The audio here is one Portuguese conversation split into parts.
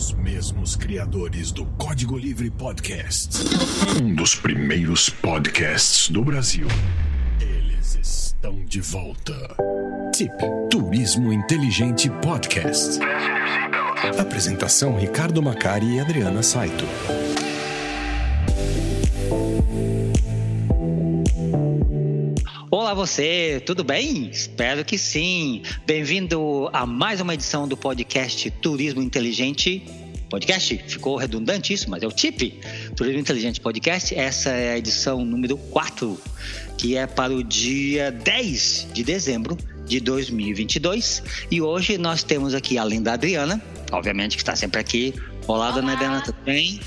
Os mesmos criadores do Código Livre Podcast. Um dos primeiros podcasts do Brasil. Eles estão de volta. Tip Turismo Inteligente Podcast. Apresentação Ricardo Macari e Adriana Saito. Olá você, tudo bem? Espero que sim. Bem-vindo a mais uma edição do podcast Turismo Inteligente. Podcast, ficou redundante isso, mas é o TIP, Turismo Inteligente Podcast. Essa é a edição número 4, que é para o dia 10 de dezembro de 2022. E hoje nós temos aqui, além da Adriana, obviamente que está sempre aqui. Olá, Olá. dona Adriana, tudo bem?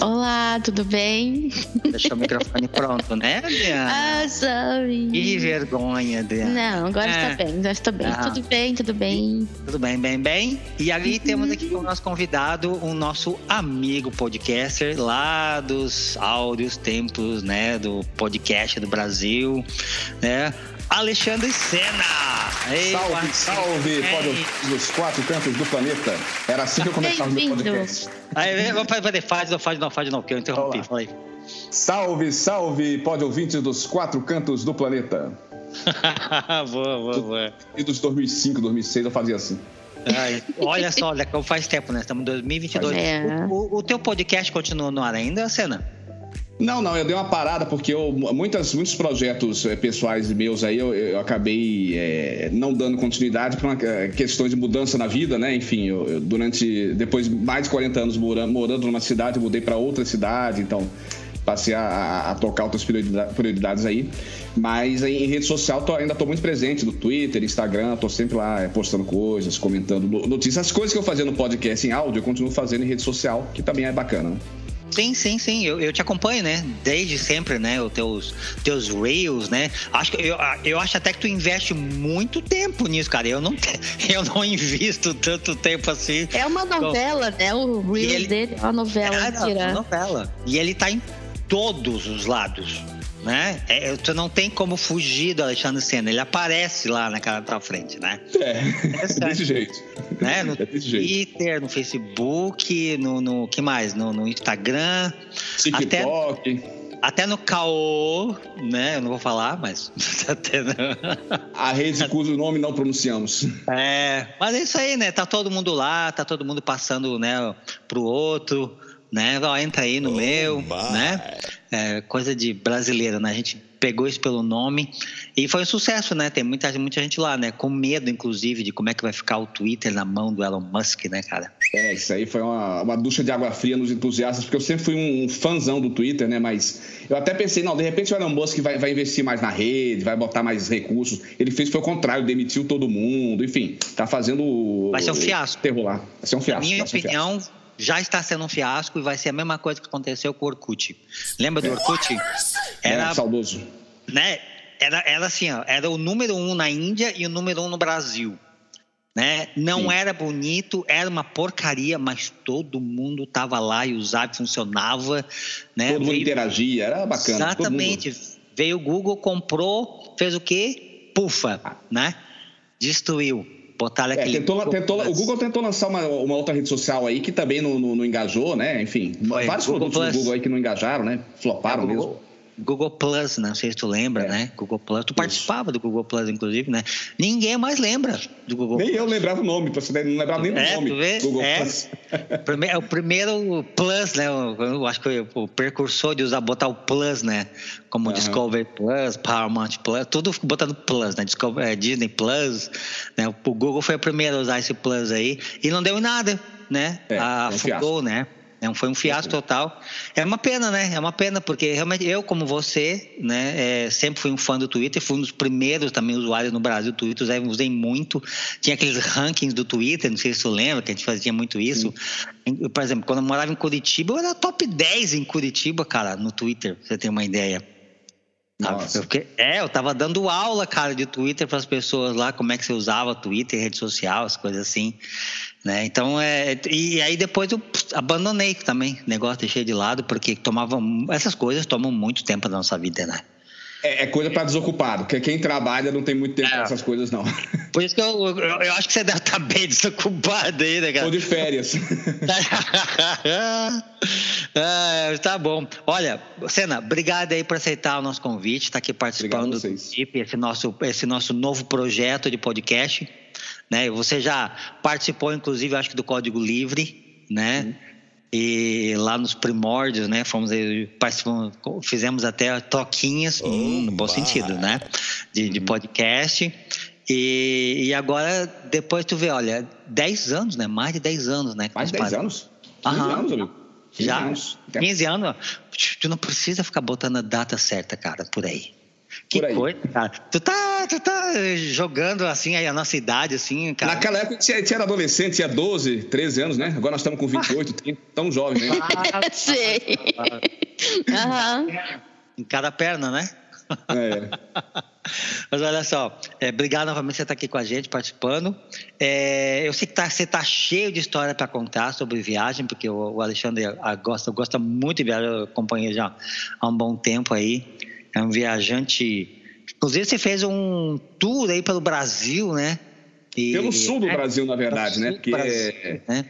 Olá, tudo bem? Deixou o microfone pronto, né, Adriana? Ah, sorry. Que vergonha, Adriana. Não, agora é. está bem, já estou bem. Ah. Tudo bem, tudo bem. Tudo bem, bem, bem. E ali uhum. temos aqui o nosso convidado, o nosso amigo podcaster lá dos áudios tempos, né, do podcast do Brasil, né? Alexandre Sena. Ei, salve, salve, pode dos quatro cantos do planeta. Era assim que eu começava o podcast. Aí, vou fazer faz, não faz, não faz, não, que eu interrompi. Falei. Salve, salve, pode ouvintes dos quatro cantos do planeta. boa, boa, boa. E dos 2005, 2006 eu fazia assim. Ai, olha só, olha, faz tempo, né? Estamos em 2022. É. O, o, o teu podcast continua no ar ainda, Sena? Não, não, eu dei uma parada porque eu, muitas, muitos projetos é, pessoais meus aí eu, eu acabei é, não dando continuidade por uma, eh, questões de mudança na vida, né? Enfim, eu, eu, durante depois de mais de 40 anos morando, morando numa cidade, eu mudei para outra cidade, então passei a, a, tocar outras prioridades aí. Mas em rede social tô, ainda estou muito presente no Twitter, Instagram, estou sempre lá postando coisas, comentando notícias. As coisas que eu fazia no podcast em áudio, eu continuo fazendo em rede social, que também é bacana. Né? Sim, sim, sim. Eu, eu te acompanho, né? Desde sempre, né? Os teus, teus Reels, né? Acho que eu, eu acho até que tu investe muito tempo nisso, cara. Eu não, eu não invisto tanto tempo assim. É uma novela, né? O Reels ele, dele é uma novela. É, é uma novela. E ele tá em todos os lados né? É, tu não tem como fugir do Alexandre Senna, ele aparece lá na cara da frente, né? É, é desse jeito. Né? No é desse Twitter, jeito. no Facebook, no, no que mais? No, no Instagram. TikTok. Até, até no Caô, né? Eu não vou falar, mas até no... A rede cujo nome não pronunciamos. É, mas é isso aí, né? Tá todo mundo lá, tá todo mundo passando, né, pro outro né? Ó, entra aí no oh meu, my. né? É, coisa de brasileiro, né? A gente pegou isso pelo nome e foi um sucesso, né? Tem muita, muita gente lá, né? Com medo, inclusive, de como é que vai ficar o Twitter na mão do Elon Musk, né, cara? É, isso aí foi uma, uma ducha de água fria nos entusiastas, porque eu sempre fui um, um fãzão do Twitter, né? Mas eu até pensei, não, de repente o Elon Musk vai, vai investir mais na rede, vai botar mais recursos. Ele fez foi o contrário, demitiu todo mundo, enfim, tá fazendo. Vai ser um fiasco. Terror lá. Vai ser um fiasco. Na minha opinião. Um fiasco já está sendo um fiasco e vai ser a mesma coisa que aconteceu com o Orkut. Lembra do Orkut? É, era é, saudoso. Né? Era, era assim, ó, era o número um na Índia e o número um no Brasil. Né? Não Sim. era bonito, era uma porcaria, mas todo mundo estava lá e usava, funcionava. Né? Todo mundo Veio... interagia, era bacana. Exatamente. Veio o Google, comprou, fez o quê? Pufa, né? Destruiu. É, aquele. Tentou, tentou, o Google tentou lançar uma, uma, outra rede social aí que também não, não, não engajou, né? Enfim, Foi, vários Google produtos Plus. do Google aí que não engajaram, né? Floparam é, mesmo. Google Plus? Não sei se tu lembra, é. né? Google Plus. Tu Isso. participava do Google Plus, inclusive, né? Ninguém mais lembra do Google nem Plus. Nem eu lembrava o nome, você não lembrava nem do é, nome. Google é. Plus. É o primeiro Plus, né? Eu acho que o precursor de usar, botar o Plus, né? Como uhum. Discovery Plus, Paramount Plus, tudo botando Plus, né? Discovery, é, Disney Plus, né? O Google foi o primeiro a usar esse Plus aí e não deu em nada, né? É, Afogou, né? É foi um fiasco total. É uma pena, né? É uma pena, porque realmente eu, como você, né, é, sempre fui um fã do Twitter, fui um dos primeiros também usuários no Brasil do Twitter, usei, usei muito. Tinha aqueles rankings do Twitter, não sei se você lembra, que a gente fazia muito isso. Sim. Por exemplo, quando eu morava em Curitiba, eu era top 10 em Curitiba, cara, no Twitter, pra você ter uma ideia. Nossa. Eu é, eu tava dando aula, cara, de Twitter para as pessoas lá, como é que você usava Twitter, rede social, as coisas assim. Né? Então, é, e aí depois eu abandonei também, o negócio deixei de lado, porque tomava, essas coisas tomam muito tempo da nossa vida, né? É, é coisa para desocupado, porque quem trabalha não tem muito tempo é. para essas coisas, não. Por isso que eu, eu, eu, acho que você deve estar bem desocupado aí, né, cara? Tô de férias. ah, tá bom. Olha, Senna, obrigado aí por aceitar o nosso convite, estar tá aqui participando do TIP, esse nosso, esse nosso novo projeto de podcast. Né? Você já participou, inclusive, acho que do Código Livre, né? Uhum. E lá nos primórdios, né? Fomos fizemos até toquinhas, oh, no bom sentido, né? De, de uhum. podcast. E, e, agora, depois tu vê, olha, 10 anos, né? Mais de 10 anos, né? Mais de 10 anos? 15 Aham. anos, amigo. 15 Já, anos. 15 anos. Tu não precisa ficar botando a data certa, cara, por aí. Que coisa, cara. Tu tá, tu tá jogando assim aí a nossa idade, assim, cara. Naquela época você era adolescente, tinha 12, 13 anos, né? Agora nós estamos com 28, 30, tão jovens, né? Ah, sei. Em cada perna, né? É. Mas olha só, é, obrigado novamente por você estar aqui com a gente, participando. É, eu sei que tá, você está cheio de história para contar sobre viagem, porque o, o Alexandre gosta, gosta muito de viajar, eu acompanho já há um bom tempo aí é um viajante. Inclusive, você fez um tour aí pelo Brasil, né? E, pelo sul do é, Brasil, na verdade, né? Porque Brasil, né?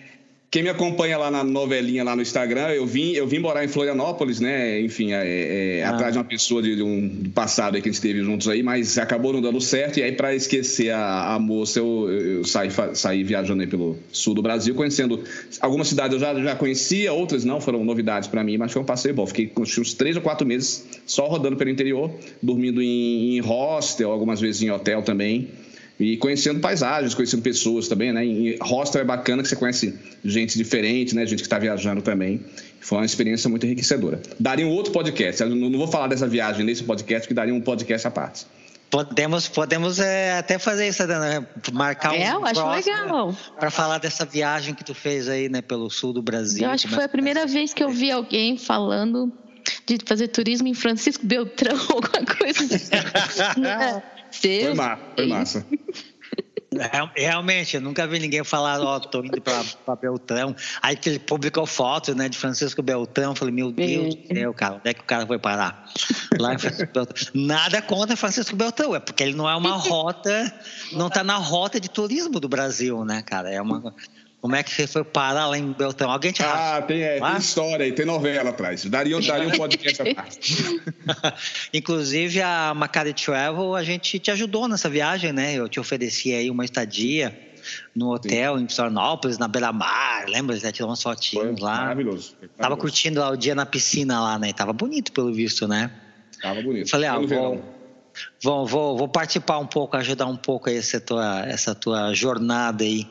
Quem me acompanha lá na novelinha lá no Instagram, eu vim, eu vim morar em Florianópolis, né? Enfim, é, é, ah. atrás de uma pessoa de, de um do passado que a gente esteve juntos aí, mas acabou não dando certo. E aí, para esquecer a, a, moça, eu, eu saí, saí viajando aí pelo sul do Brasil, conhecendo algumas cidades eu já, já conhecia, outras não, foram novidades para mim, mas foi um passeio bom. Fiquei uns três ou quatro meses só rodando pelo interior, dormindo em, em hostel, algumas vezes em hotel também. E conhecendo paisagens, conhecendo pessoas também, né? Em hostel é bacana que você conhece gente diferente, né? Gente que está viajando também. Foi uma experiência muito enriquecedora. Daria um outro podcast. Eu não vou falar dessa viagem nesse podcast, porque daria um podcast à parte. Podemos, podemos é, até fazer isso, né? marcar um. É, eu acho legal. Para falar dessa viagem que tu fez aí, né, pelo sul do Brasil. Eu acho que foi a primeira vez que eu vi alguém falando de fazer turismo em Francisco Beltrão, alguma coisa assim. é. Foi, ma foi massa. Realmente, eu nunca vi ninguém falar, ó, oh, tô indo para Beltrão. Aí que ele publicou foto, né, de Francisco Beltrão. Eu falei, meu Deus do céu, cara, onde é que o cara foi parar? Lá em Francisco Beltrão. Nada contra Francisco Beltrão, é porque ele não é uma rota, não está na rota de turismo do Brasil, né, cara? É uma, como é que você foi parar lá em Beltrão? Alguém te Ah, tem, é, tem história aí, tem novela atrás. Daria, daria um podcast à parte. Inclusive, a Macari Travel, a gente te ajudou nessa viagem, né? Eu te ofereci aí uma estadia no hotel Sim. em Florianópolis, na beira-mar, lembra? Você tirou umas fotinhos lá. Maravilhoso. maravilhoso. Tava curtindo o dia na piscina lá, né? Tava bonito, pelo visto, né? Tava bonito. Falei, ah, vou, vou, vou, vou, participar um pouco, ajudar um pouco aí essa tua, essa tua jornada aí,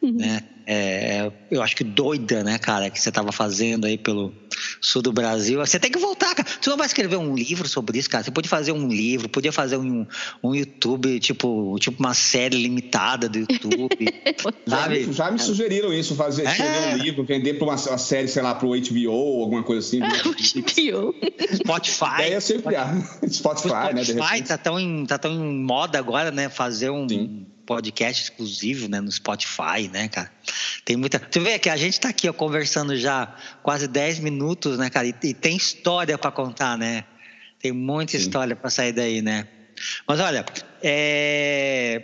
uhum. né? É, eu acho que doida, né, cara, que você estava fazendo aí pelo sul do Brasil. Você tem que voltar, cara. Você não vai escrever um livro sobre isso, cara. Você pode fazer um livro, podia fazer um, um YouTube, tipo, tipo uma série limitada do YouTube. sabe? Já, já me sugeriram isso, fazer é. escrever um livro, vender para uma, uma, série, sei lá, para o HBO ou alguma coisa assim. HBO. Spotify. É, sempre Spotify, Spotify, né? Spotify tá tão, em, tá tão em moda agora, né? Fazer um. Sim podcast exclusivo, né, no Spotify, né, cara? Tem muita. Tu vê que a gente tá aqui ó, conversando já quase 10 minutos, né, cara? E, e tem história para contar, né? Tem muita Sim. história para sair daí, né? Mas olha, é...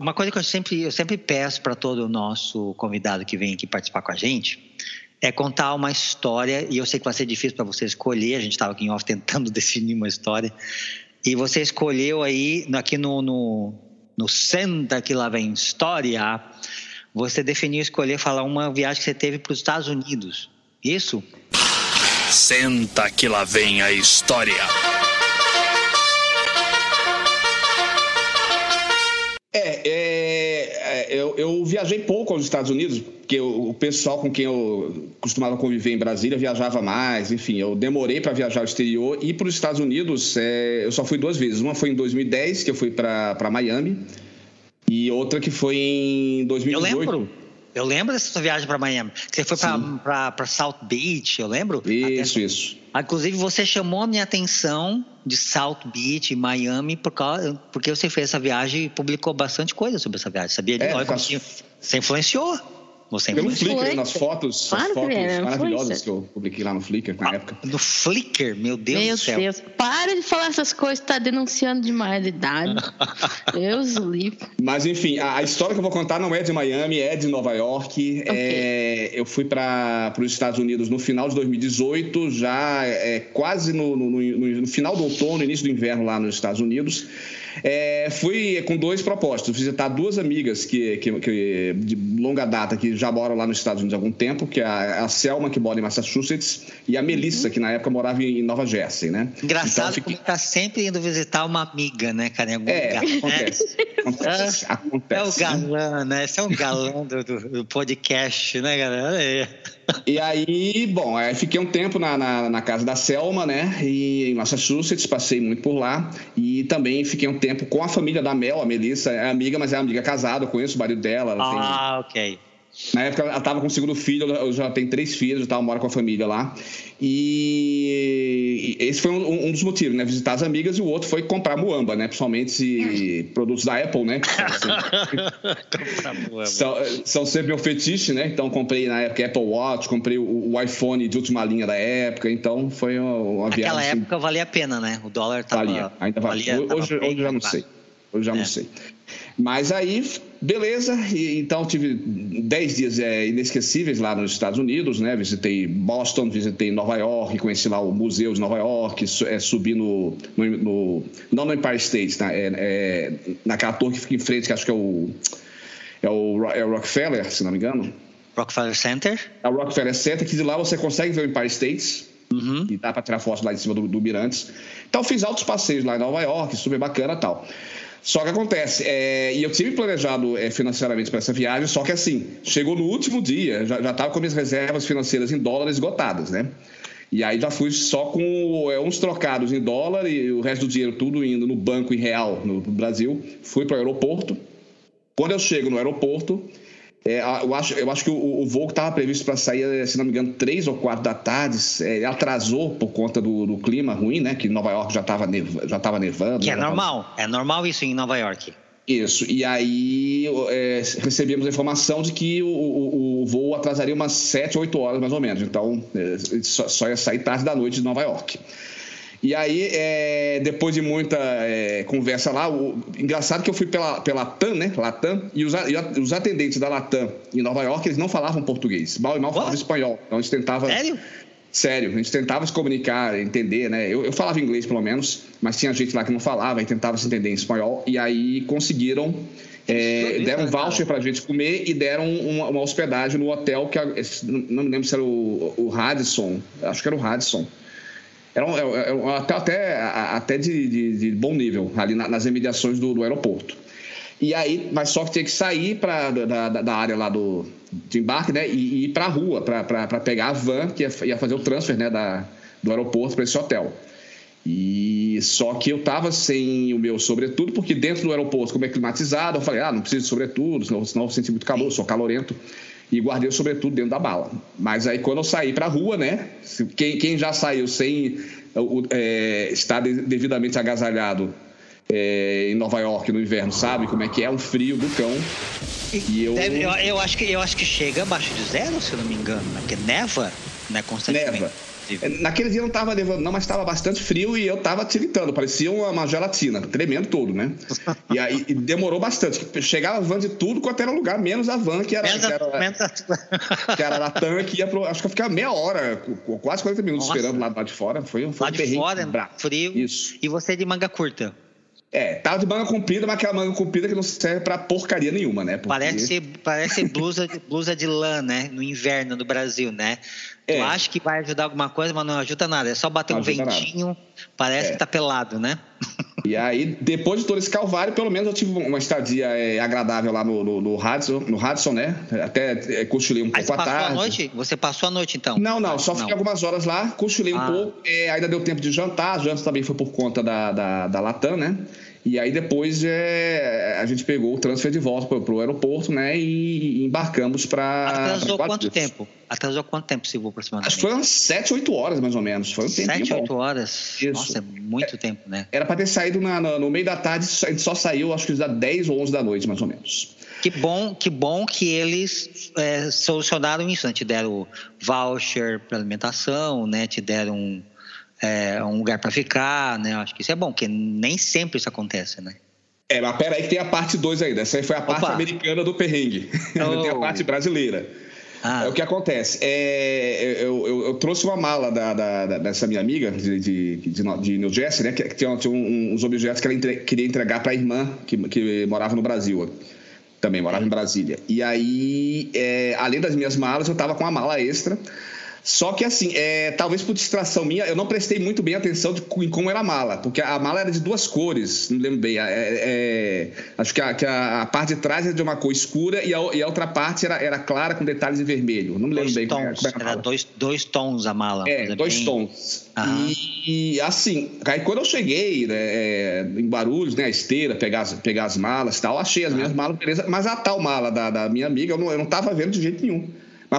uma coisa que eu sempre, eu sempre peço para todo o nosso convidado que vem aqui participar com a gente é contar uma história, e eu sei que vai ser difícil para você escolher, a gente estava aqui em off tentando definir uma história, e você escolheu aí, aqui no, no, no Senta que lá vem história, você definiu escolher falar uma viagem que você teve para os Estados Unidos. Isso? Senta que lá vem a história. É, é, é eu, eu, viajei pouco aos Estados Unidos, porque o, o, pessoal com quem eu costumava conviver em Brasília viajava mais, enfim, eu demorei para viajar ao exterior e para os Estados Unidos é, eu só fui duas vezes. Uma foi em 2010, que eu fui para Miami, e outra que foi em 2018. Eu lembro. Eu lembro dessa sua viagem para Miami. Você foi para South Beach, eu lembro? Isso, Até... isso. Inclusive, você chamou a minha atenção de South Beach, Miami, por causa, porque você fez essa viagem e publicou bastante coisa sobre essa viagem. Sabia? De é, faço... Você influenciou. Você é Pelo. Flickr, nas fotos, Claro as que fotos era, maravilosas influencer. que eu publiquei lá no Flickr na época. No Flickr, meu Deus Meu do céu. Deus, para de falar essas coisas, tá denunciando demais a idade. Deus livre. Mas enfim, a, a história que eu vou contar não é de Miami, é de Nova York. É, eu fui para os Estados Unidos no final de 2018, já é, quase no, no- no- no final do outono, início do inverno lá nos Estados Unidos. É, fui com dois propósitos: visitar duas amigas que, que- que- de longa data que já moram lá nos Estados Unidos há algum tempo, que é a, a Selma, que mora em Massachusetts, e a Melissa, que na época morava em Nova Jersey, né? Engraçado Então, fiquei- tá sempre indo visitar uma amiga, né, cara? Em algum É, lugar. né? acontece. Acontece. É o acontece. galã, né? Esse é um galã do, do- do podcast, né, galera? Olha aí. E aí, bom, aí fiquei um tempo na, na, na casa da Selma, né? E em Massachusetts, passei muito por lá. E também fiquei um tempo com a família da Mel, a Melissa, é amiga, mas é amiga casada, conheço o marido dela. Ela tem- Ah, ok. Na época ela estava com o segundo filho, eu já tenho três filhos, eu mora com a família lá. E esse foi um, um dos motivos, né? Visitar as amigas e o outro foi comprar muamba, né? Principalmente produtos da Apple, né? São, são sempre meu fetiche, né? Então comprei na época Apple Watch, comprei o, o iPhone de última linha da época, então foi uma, uma viagem. Naquela assim, época valia a pena, né? O dólar tava. valia, ainda valia. tava hoje, bem hoje já não elevado. sei. Hoje já É. não sei. Mas aí, beleza, e, então tive 10 dias é, inesquecíveis lá nos Estados Unidos, né? Visitei Boston, visitei Nova York, conheci lá o Museu de Nova York, su- é, subi no, no, no- Não no Empire State, tá? é, é, naquela torre que fica em frente, que acho que é o. É o, é o Rockefeller, se não me engano. Rockefeller Center. A Rockefeller Center, que de lá você consegue ver o Empire State. Uhum. E dá para tirar foto lá em cima do, do Mirantes. Então fiz altos passeios lá em Nova York, super bacana e tal. Só que acontece, é, e eu tive planejado é, financeiramente para essa viagem, só que assim, chegou no último dia, já estava com minhas reservas financeiras em dólares esgotadas, né? E aí já fui só com é, uns trocados em dólar e o resto do dinheiro tudo indo no banco em real no Brasil. Fui para o aeroporto. Quando eu chego no aeroporto, é, eu, acho, eu acho que o, o voo que estava previsto para sair, eh, se não me engano, três ou quatro da tarde, é, atrasou por conta do, do clima ruim, né? Que Nova York já estava neva, já tava nevando. Que é tava- normal. É normal isso em Nova York. Isso. E aí é, recebemos a informação de que o, o- o voo atrasaria umas sete, oito horas mais ou menos. Então é, só, só ia sair tarde da noite de Nova York. E aí, é, depois de muita é, conversa lá, o, engraçado que eu fui pela, pela Latam, né? Latam, e os, e os atendentes da Latam em Nova York, eles não falavam português. Mal e mal falavam What? espanhol. Então a gente tentava. Sério? Sério, a gente tentava se comunicar, entender, né? Eu, eu falava inglês pelo menos, mas tinha gente lá que não falava e tentava se entender em espanhol. E aí conseguiram, é, deram um voucher pra gente comer e deram uma, uma hospedagem no hotel que não me lembro se era o, o Radisson, acho que era o Radisson. Era um, era um hotel até, até de, de- de bom nível, ali na- nas imediações do, do aeroporto. E aí, mas só que tinha que sair pra, da, da, da área lá do, de embarque, né? E, e ir para a rua, para pegar a van que ia, ia fazer o transfer né, da, do aeroporto para esse hotel. E só que eu tava sem o meu sobretudo, porque dentro do aeroporto, como é climatizado, eu falei, ah, não preciso de sobretudo, senão, senão eu senti muito calor, sou calorento. E guardei o sobretudo dentro da bala. Mas aí quando eu saí pra rua, né? Quem, quem já saiu sem é, estar de- devidamente agasalhado é, em Nova York no inverno, sabe como é que é um frio do cão. E eu- Deve- eu, eu acho que, eu acho que chega abaixo de zero, se eu não me engano. Né? Porque neva, né? Constantemente. Neva. Naquele dia não estava nevando, não, mas estava bastante frio e eu estava tiritando, parecia uma, uma gelatina, tremendo todo, né? E aí e demorou bastante. Chegava a van de tudo quanto era lugar, menos a van que era, Menos que era, a- que era na TAM, que ia pro. Acho que eu ficava meia hora, quase 40 minutos Nossa. esperando lá, lá de fora. Foi, um- foi Lá um de fora, frio. Isso. E você de manga curta. É, tava de manga comprida, mas aquela manga comprida que não serve pra porcaria nenhuma, né? Porque- Parece, parece blusa, de, blusa de lã, né? No inverno do Brasil, né? É. Tu acha que vai ajudar alguma coisa, mas não ajuda nada. É só bater Não um ajuda nada. ventinho, parece É. que tá pelado, né? E aí, depois de todo esse calvário, pelo menos eu tive uma estadia é, agradável lá no, no, no Radisson, no Radisson, né? Até é, cochilei um pouco você à passou tarde. a noite? Você passou a noite, então? Não, não, só fiquei algumas horas lá, cochilei um Ah. pouco, é, ainda deu tempo de jantar, a janta também foi por conta da, da, da Latam, né? E aí depois é, a gente pegou o transfer de volta pro, pro aeroporto, né? E, embarcamos para. Atrasou quanto tempo? Atrasou quanto tempo voo aproximadamente? Acho que umas 7, 8 horas mais ou menos. Foi um tempinho Sete, bom. oito horas. Isso. Nossa, é muito tempo, né? Era para ter saído na- na- no meio da tarde, a gente só saiu, acho que já 10 ou 11 da noite, mais ou menos. que bom, que bom que eles é, solucionaram isso, né? Te deram voucher para alimentação, né? Te deram é, um lugar para ficar, né? Acho que isso é bom, porque nem sempre isso acontece, né? É, mas pera aí que tem a parte 2 ainda. Essa aí foi a Opa. parte americana do perrengue. Oh. tem a parte brasileira. Ah. É o que acontece. É, eu, eu, eu, trouxe uma mala da, da, dessa minha amiga de, de, de, de New Jersey, né? Que, que tinha, tinha uns objetos que ela entre, queria entregar para a irmã que, que morava no Brasil. Também morava em Brasília. E aí, é, além das minhas malas, eu estava com uma mala extra só que assim, é, talvez por distração minha, eu não prestei muito bem atenção de, em como era a mala, porque a mala era de duas cores, não lembro bem. É, é, acho que, a, que a, a, parte de trás era de uma cor escura e a, e a outra parte era, era clara com detalhes em vermelho. Não me lembro dois bem tons, como era. era dois, dois tons a mala. É, dois bem... tons. E, e, assim, aí quando eu cheguei né, é, em Barulhos, né, a esteira, pegar as, pegar as malas e tal, achei as minhas malas, beleza, mas a tal mala da, da minha amiga eu não, eu não tava vendo de jeito nenhum.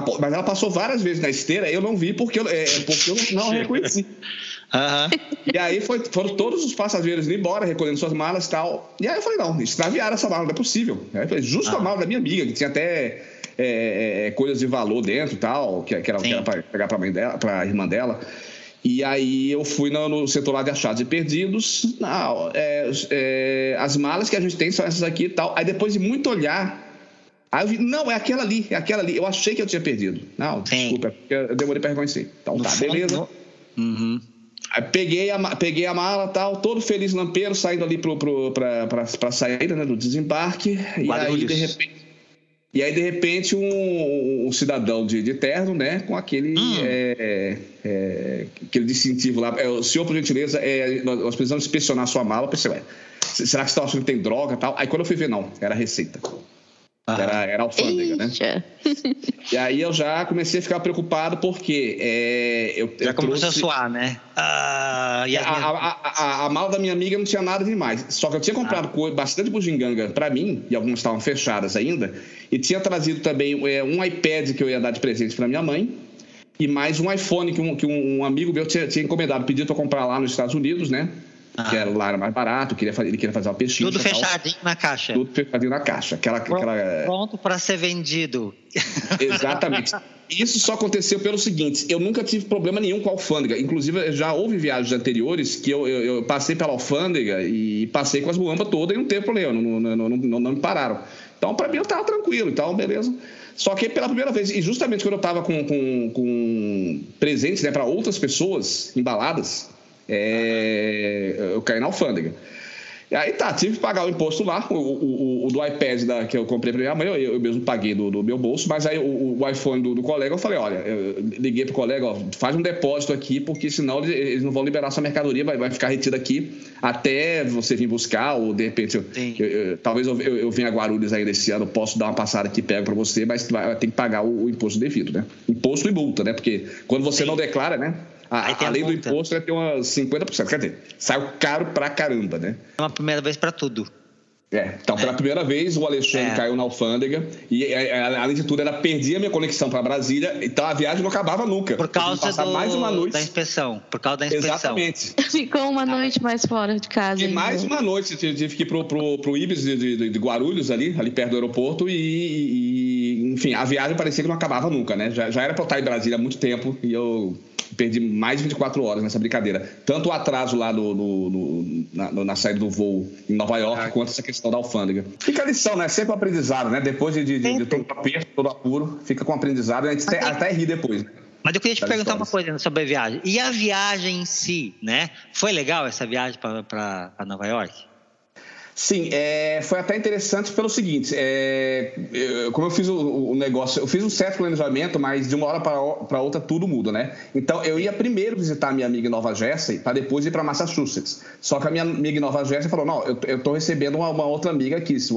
Mas, mas ela passou várias vezes na esteira, eu não vi porque eu, é, porque eu não reconheci. Uhum. E aí foi, foram todos os passageiros indo embora, recolhendo suas malas e tal. E aí eu falei, não, extraviaram essa mala, não é possível. Aí falei, justo uhum. a mala da minha amiga, que tinha até é, é, coisas de valor dentro e tal, que, que era, que era para pegar para mãe dela, para a irmã dela. E aí eu fui no, no, setor lá de achados e perdidos. Não, é, é, as malas que a gente tem são essas aqui e tal. Aí depois de muito olhar, Aí eu vi, não, é aquela ali, é aquela ali. Eu achei que eu tinha perdido. Não, Sim. desculpa, é eu demorei para reconhecer. Então no tá, fundo, beleza. Uhum. Aí peguei a, peguei a mala tal, todo feliz lampeiro, saindo ali pro, pro, pra, pra, pra saída né, do desembarque. E aí, de repente, e aí, de repente, um, um cidadão de, de, terno, né, com aquele, hum. é, é, aquele distintivo lá. É, o senhor, por gentileza, é, nós precisamos inspecionar sua mala. Pensei, ué, será que você está achando que tem droga e tal? Aí quando eu fui ver, não, era receita. Ah. Era, era alfândega, né? E aí eu já comecei a ficar preocupado porque é, eu, já eu começou trouxe... a suar, né? Ah, a, a, a, a, mala da minha amiga não tinha nada demais. Só que eu tinha comprado ah. bastante bugiganga para mim, e algumas estavam fechadas ainda, e tinha trazido também é, um iPad que eu ia dar de presente para minha mãe, e mais um iPhone que um, que um amigo meu tinha, tinha encomendado, pediu para comprar lá nos Estados Unidos, né? Ah. Que era, lá era mais barato, queria, ele queria fazer uma pesquisa. Tudo fechadinho na caixa. Tudo fechadinho na caixa. Aquela, pronto aquela... pronto para ser vendido. Exatamente. Isso só aconteceu pelo seguinte: eu nunca tive problema nenhum com a alfândega. Inclusive, já houve viagens anteriores que eu, eu, eu passei pela alfândega e passei com as muambas todas e não teve problema, não, não, não, não, não me pararam. Então, para mim, eu estava tranquilo, então, beleza. Só que pela primeira vez, e justamente quando eu estava com, com, com presentes né, para outras pessoas embaladas, é, eu caí na alfândega. E aí tá, tive que pagar o imposto lá, o, o, o do iPad da, que eu comprei para minha mãe, eu, eu, mesmo paguei do, do, meu bolso, mas aí o, o iPhone do, do, colega, eu falei, olha, eu liguei pro colega, ó, faz um depósito aqui, porque senão eles, eles não vão liberar sua mercadoria, vai, vai ficar retida aqui até você vir buscar, ou de repente, eu, talvez eu, eu, venha a Guarulhos aí desse ano, posso dar uma passada aqui, pego para você, mas vai, tem que pagar o, imposto devido, né? Imposto e multa, né? Porque quando você Sim. não declara, né? A, além do imposto, vai ter umas 50%. Quer dizer, saiu caro pra caramba, né? É uma primeira vez para tudo. É, então pela é. primeira vez o Alexandre é. caiu na alfândega e é, é, além de tudo ela perdia a minha conexão para Brasília, então a viagem não acabava nunca. Por causa do, mais uma noite. da inspeção, por causa da inspeção. Exatamente. Ficou uma noite mais fora de casa. E mais uma noite, eu tive que ir pro, pro, pro Ibis de, de, de, Guarulhos ali, ali perto do aeroporto e, e, enfim, a viagem parecia que não acabava nunca, né? Já, já era para eu estar em Brasília há muito tempo e eu perdi mais de 24 horas nessa brincadeira. Tanto o atraso lá no, no, no na, na, saída do voo em Nova York, ah. quanto essa questão da alfândega. Fica a lição, né? Sempre um aprendizado, né? Depois de, de, de, de todo aperto, todo apuro, fica com aprendizado e a gente até, até ri depois. Né? Mas eu queria te perguntar uma coisa sobre a viagem. E a viagem em si, né? Foi legal essa viagem para Nova York? Sim, é, foi até interessante pelo seguinte: é, eu, como eu fiz o, o, negócio, eu fiz um certo planejamento, mas de uma hora para outra tudo muda, né? Então eu ia primeiro visitar a minha amiga em Nova Jersey para depois ir para Massachusetts. Só que a minha amiga em Nova Jersey falou: não, eu, estou recebendo uma, uma, outra amiga aqui. Se, se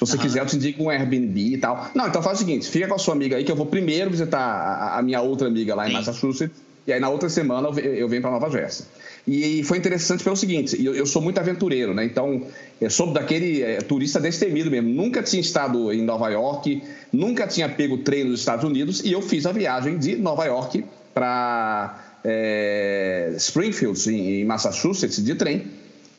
você uhum. quiser, eu te indico um Airbnb e tal. Não, então faz o seguinte: fica com a sua amiga aí que eu vou primeiro visitar a, a minha outra amiga lá em Sim. Massachusetts. E aí na outra semana eu venho para Nova Jersey. E foi interessante pelo seguinte, eu, eu sou muito aventureiro, né? Então, eu sou daquele é, turista destemido mesmo. Nunca tinha estado em Nova York, nunca tinha pego trem nos Estados Unidos e eu fiz a viagem de Nova York para é, Springfield, em, em, Massachusetts, de trem.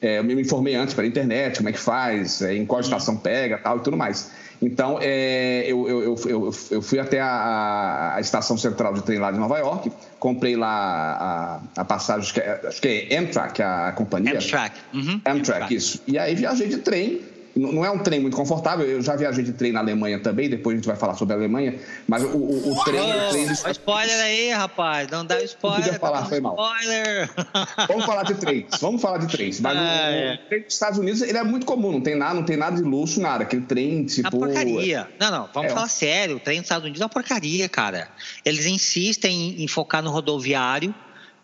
É, eu me informei antes pela internet, como é que faz, é, em qual estação pega tal e tudo mais. Então, é, eu, eu, eu, eu, fui até a, a, estação central de trem lá de Nova York, comprei lá a, a passagem, acho que, é, acho que é Amtrak, a companhia. Amtrak. Uhum. Amtrak, Amtrak, isso. E aí viajei de trem não é um trem muito confortável. Eu já viajei de trem na Alemanha também, depois a gente vai falar sobre a Alemanha. Mas o, o, o trem. Oh, o trem de... Spoiler aí, rapaz. Não dá spoiler. Não podia falar, foi mal. Spoiler. Vamos falar de trens. Vamos falar de trens. Mas ah, o, é. o, trem dos Estados Unidos ele é muito comum, não tem nada, não tem nada de luxo, nada. Aquele trem, tipo. É uma porcaria. Não, não, vamos é. falar sério. O trem dos Estados Unidos é uma porcaria, cara. Eles insistem em, em focar no rodoviário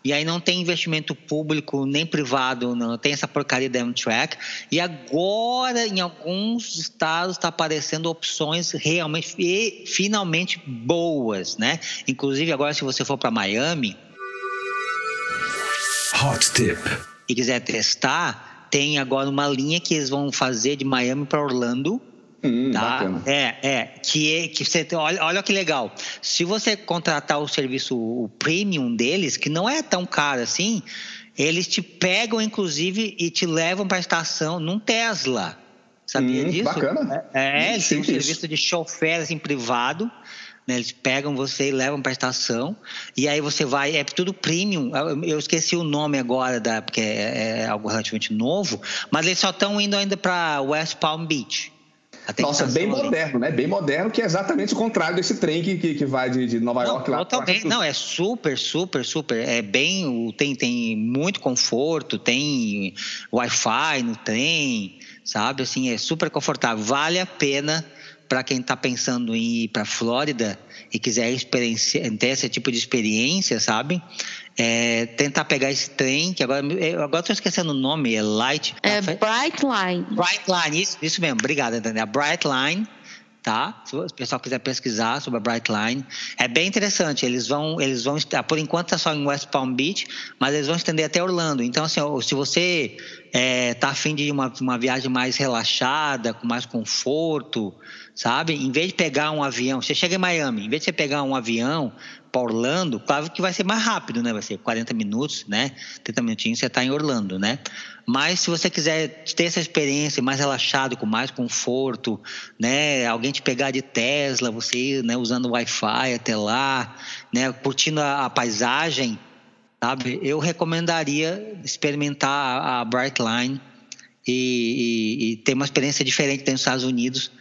e aí não tem investimento público nem privado, não tem essa porcaria da Amtrak. E agora, em alguns estados, está aparecendo opções realmente e finalmente boas, né? Inclusive, agora, se você for para Miami. Hot tip. E quiser testar, tem agora uma linha que eles vão fazer de Miami para Orlando Hum, tá? Bacana. É, é. Que, que você, olha, olha que legal. Se você contratar o serviço o premium deles, que não é tão caro assim, eles te pegam, inclusive, e te levam para a estação num Tesla. Sabia hum, disso? Bacana. É, é eles têm um serviço de chofer assim, privado. Né? Eles pegam você e levam para a estação. E aí você vai, é tudo premium. Eu esqueci o nome agora, da, porque é, é algo relativamente novo, mas eles só estão indo ainda para West Palm Beach. Nossa, bem moderno, né? Bem moderno, que é exatamente o contrário desse trem que, que, que vai de, de Nova não, York lá. Totalmente. Não, é super, super, super. É bem. Tem, tem muito conforto, tem Wi-Fi no trem, sabe? Assim, é super confortável. Vale a pena para quem está pensando em ir para Flórida e quiser ter esse tipo de experiência, sabe? É, tentar pegar esse trem, que agora agora estou esquecendo o nome, é Light. É Bright Line. Bright Line, isso, isso mesmo, obrigado, Daniel. Bright Line, tá? Se o pessoal quiser pesquisar sobre a Bright Line, é bem interessante. Eles vão, eles vão, por enquanto está só em West Palm Beach, mas eles vão estender até Orlando. Então, assim, se você é, tá afim de uma, uma viagem mais relaxada, com mais conforto, sabe? Em vez de pegar um avião, você chega em Miami, em vez de você pegar um avião para Orlando, claro que vai ser mais rápido, né? Vai ser 40 minutos, né? 30 minutinhos você está em Orlando, né? Mas se você quiser ter essa experiência mais relaxado, com mais conforto, né? Alguém te pegar de Tesla, você ir né, usando Wi-Fi até lá, né? Curtindo a, a paisagem, sabe? Eu recomendaria experimentar a, a Brightline e, e, e ter uma experiência diferente nos Estados Unidos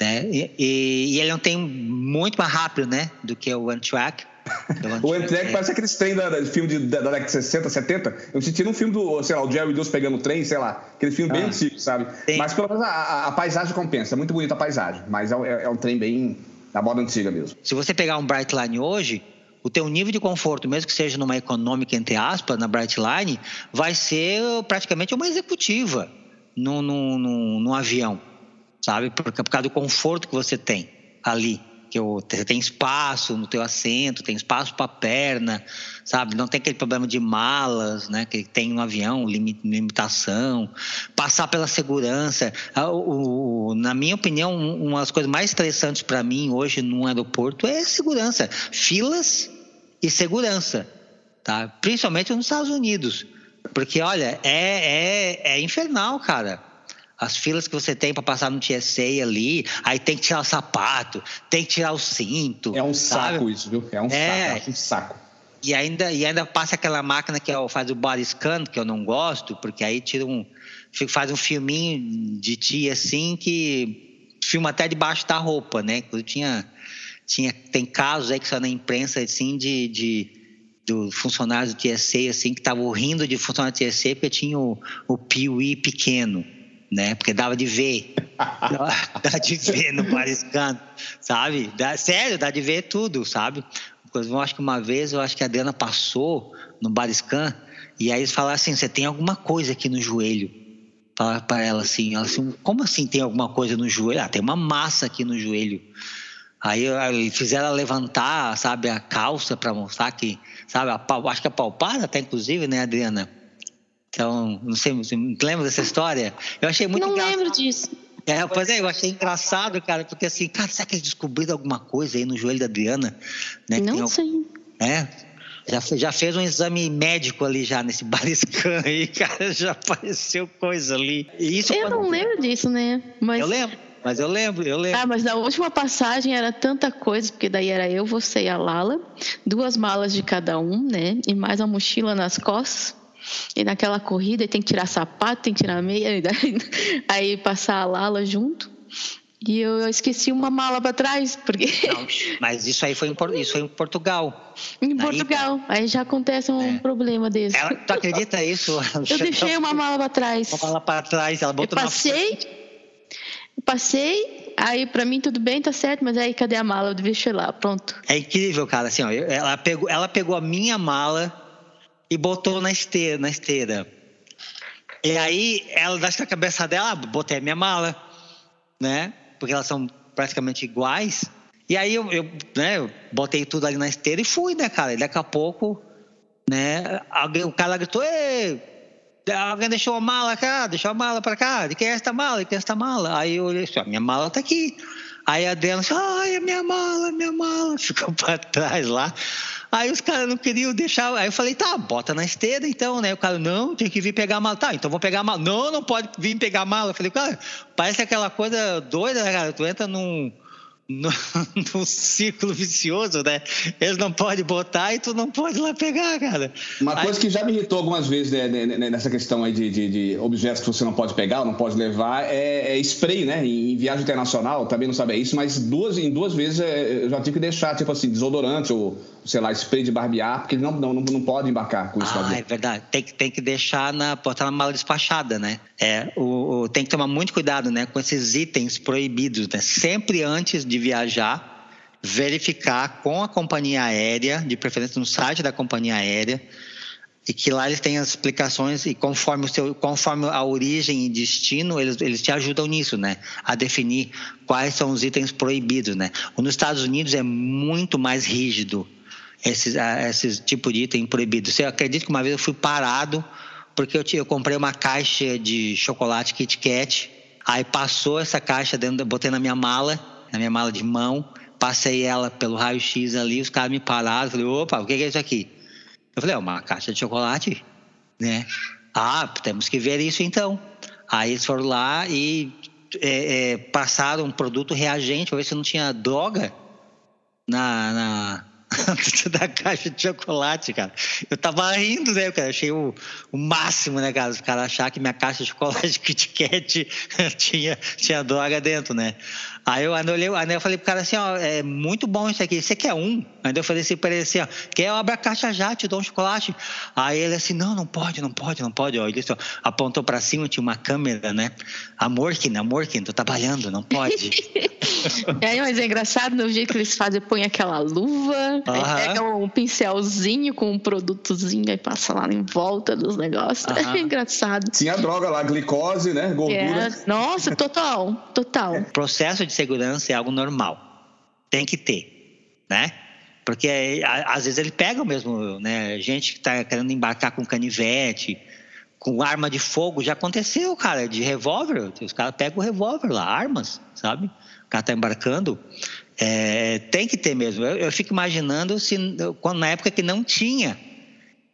né? E, e, e, ele não tem muito mais rápido, né? Do que o One-Track. O Amtrak é. parece aquele trem da, da, filme de, da, da, década de 60, 70. Eu senti num filme do, sei lá, o Jerry Deus pegando o trem, sei lá, aquele filme ah, bem antigo, sabe? Sim. Mas pelo menos a, a, a, paisagem compensa, é muito bonita a paisagem, mas é, é, é, um trem bem da moda antiga mesmo. Se você pegar um Brightline hoje, o teu nível de conforto, mesmo que seja numa econômica, entre aspas, na Brightline, vai ser praticamente uma executiva num, num, num, num avião sabe? Por, por causa do conforto que você tem ali. Que você tem espaço no teu assento, tem espaço para perna, sabe? Não tem aquele problema de malas, né? Que tem no avião, limitação. Passar pela segurança. Ah, o, o, na minha opinião, uma das coisas mais estressantes para mim hoje num aeroporto é segurança. Filas e segurança, tá? Principalmente nos Estados Unidos. Porque, olha, é, é, é infernal, cara as filas que você tem para passar no TSA ali, aí tem que tirar o sapato, tem que tirar o cinto. É um saco sabe? isso, viu? É um é. saco, um saco. E ainda, e ainda passa aquela máquina que é faz o body scan, que eu não gosto, porque aí tira um. faz um filminho de ti assim que filma até debaixo da roupa, né? Eu tinha, tinha, tem casos aí que só na imprensa assim de, de do funcionário do TSA assim que estavam rindo de funcionário do TSA porque tinha o, o piuí pequeno né? Porque dava de ver. dá de ver no Pariscano, sabe? Dá, sério, dá de ver tudo, sabe? Eu acho que uma vez, eu acho que a Adriana passou no Bariscan e aí eles falaram assim, você tem alguma coisa aqui no joelho. Falaram para ela assim, ela assim, como assim tem alguma coisa no joelho? Ah, tem uma massa aqui no joelho. Aí, aí fizeram ela levantar, sabe, a calça para mostrar que, sabe, a, acho que a palpada até inclusive, né, Adriana? Então, não sei, você lembra dessa história? Eu achei muito Não engraçado. lembro disso. É, pois é, eu achei engraçado, cara, porque assim, cara, será que eles descobriram alguma coisa aí no joelho da Adriana? Né? Não sei. É, já, já fez um exame médico ali já nesse bariscan aí, cara, já apareceu coisa ali. E isso eu não lembro disso, né? Mas... Eu lembro. mas eu lembro, eu lembro. Ah, mas na última passagem era tanta coisa, porque daí era eu, você e a Lala, duas malas de cada um, né? E mais uma mochila nas costas. E naquela corrida tem que tirar sapato, tem que tirar meia, aí passar a Lala junto. E eu esqueci uma mala para trás, porque. Não, mas isso aí foi em, isso foi em Portugal. Em Portugal. Aí já acontece um é. problema desse. Ela, tu acredita isso? Eu deixei uma mala para trás. Uma mala para trás, ela botou eu passei, na... passei, aí para mim tudo bem, tá certo, mas aí cadê a mala? Eu deixei lá, pronto. É incrível, cara. Assim, ó, ela, pegou, ela pegou a minha mala e botou na esteira. Na esteira. E aí, ela, da cabeça dela, ah, botei a minha mala, né? porque elas são praticamente iguais. E aí eu, eu, né, eu botei tudo ali na esteira e fui, né, cara? E daqui a pouco, né, alguém, o cara gritou, Ei, alguém deixou a mala cá, deixou a mala para cá, de quem é esta mala, de quem é esta mala? Aí eu olhei a minha mala tá aqui. Aí a disse, ai, a minha mala, a minha mala, ficou para trás lá. Aí os caras não queriam deixar. Aí eu falei, tá, bota na esteira então, né? O cara, não, tem que vir pegar a mala. Tá, então vou pegar a mala. Não, não pode vir pegar a mala. Eu falei, cara, parece aquela coisa doida, né, cara? Tu entra num no círculo vicioso, né? Eles não podem botar e tu não pode lá pegar, cara. Uma coisa que já me irritou algumas vezes né, né, né, nessa questão aí de, de, de, objetos que você não pode pegar ou não pode levar é, é spray, né? Em, em, viagem internacional, também não sabe isso, mas duas, em duas vezes é, eu já tive que deixar, tipo assim, desodorante ou, sei lá, spray de barbear, porque eles não, não, não, não podem embarcar com isso. Ah, é verdade. Tem que, tem que deixar na, botar na mala despachada, né? É, o, o, tem que tomar muito cuidado, né? Com esses itens proibidos, né? Sempre antes de viajar, verificar com a companhia aérea, de preferência no site da companhia aérea, e que lá eles têm as explicações e conforme, o seu, conforme a origem e destino, eles, eles te ajudam nisso, né? A definir quais são os itens proibidos, né? Nos Estados Unidos é muito mais rígido esse, esse tipo de item proibido. Você acredita que uma vez eu fui parado porque eu, eu comprei uma caixa de chocolate Kit Kat, aí passou essa caixa dentro, botei na minha mala na minha mala de mão, passei ela pelo raio-x ali, os caras me pararam, falei, opa, o que é isso aqui? Eu falei, é uma caixa de chocolate, né? Ah, temos que ver isso então. Aí eles foram lá e é, é, passaram um produto reagente para ver se não tinha droga na, na, da caixa de chocolate, cara. Eu tava rindo, né, cara? Achei o, o máximo, né, cara? Os caras acharam que minha caixa de chocolate Kit Kat tinha, tinha droga dentro, né? Aí eu, olhei, aí eu falei pro cara assim, ó, é muito bom isso aqui, você quer um? Aí eu falei assim pra ele assim, ó, quer abrir a caixa já, te dou um chocolate. Aí ele assim, não, não pode, não pode, não pode. Ó, ele assim, ó, apontou pra cima, tinha uma câmera, né? Amor, que amor, que tô trabalhando, não pode. é, mas é engraçado no jeito que eles fazem, põe aquela luva, uhum. aí pega um pincelzinho com um produtozinho, aí passa lá em volta dos negócios. Uhum. É engraçado. Tinha droga lá, glicose, né? Gordura. É. Nossa, total, total. O processo de segurança é algo normal. Tem que ter, né? Porque às vezes ele pega mesmo, né? Gente que está querendo embarcar com canivete, com arma de fogo, já aconteceu, cara, de revólver. Os caras pegam o revólver lá, armas, sabe? O cara está embarcando. É, tem que ter mesmo. Eu, eu, fico imaginando se quando, na época que não tinha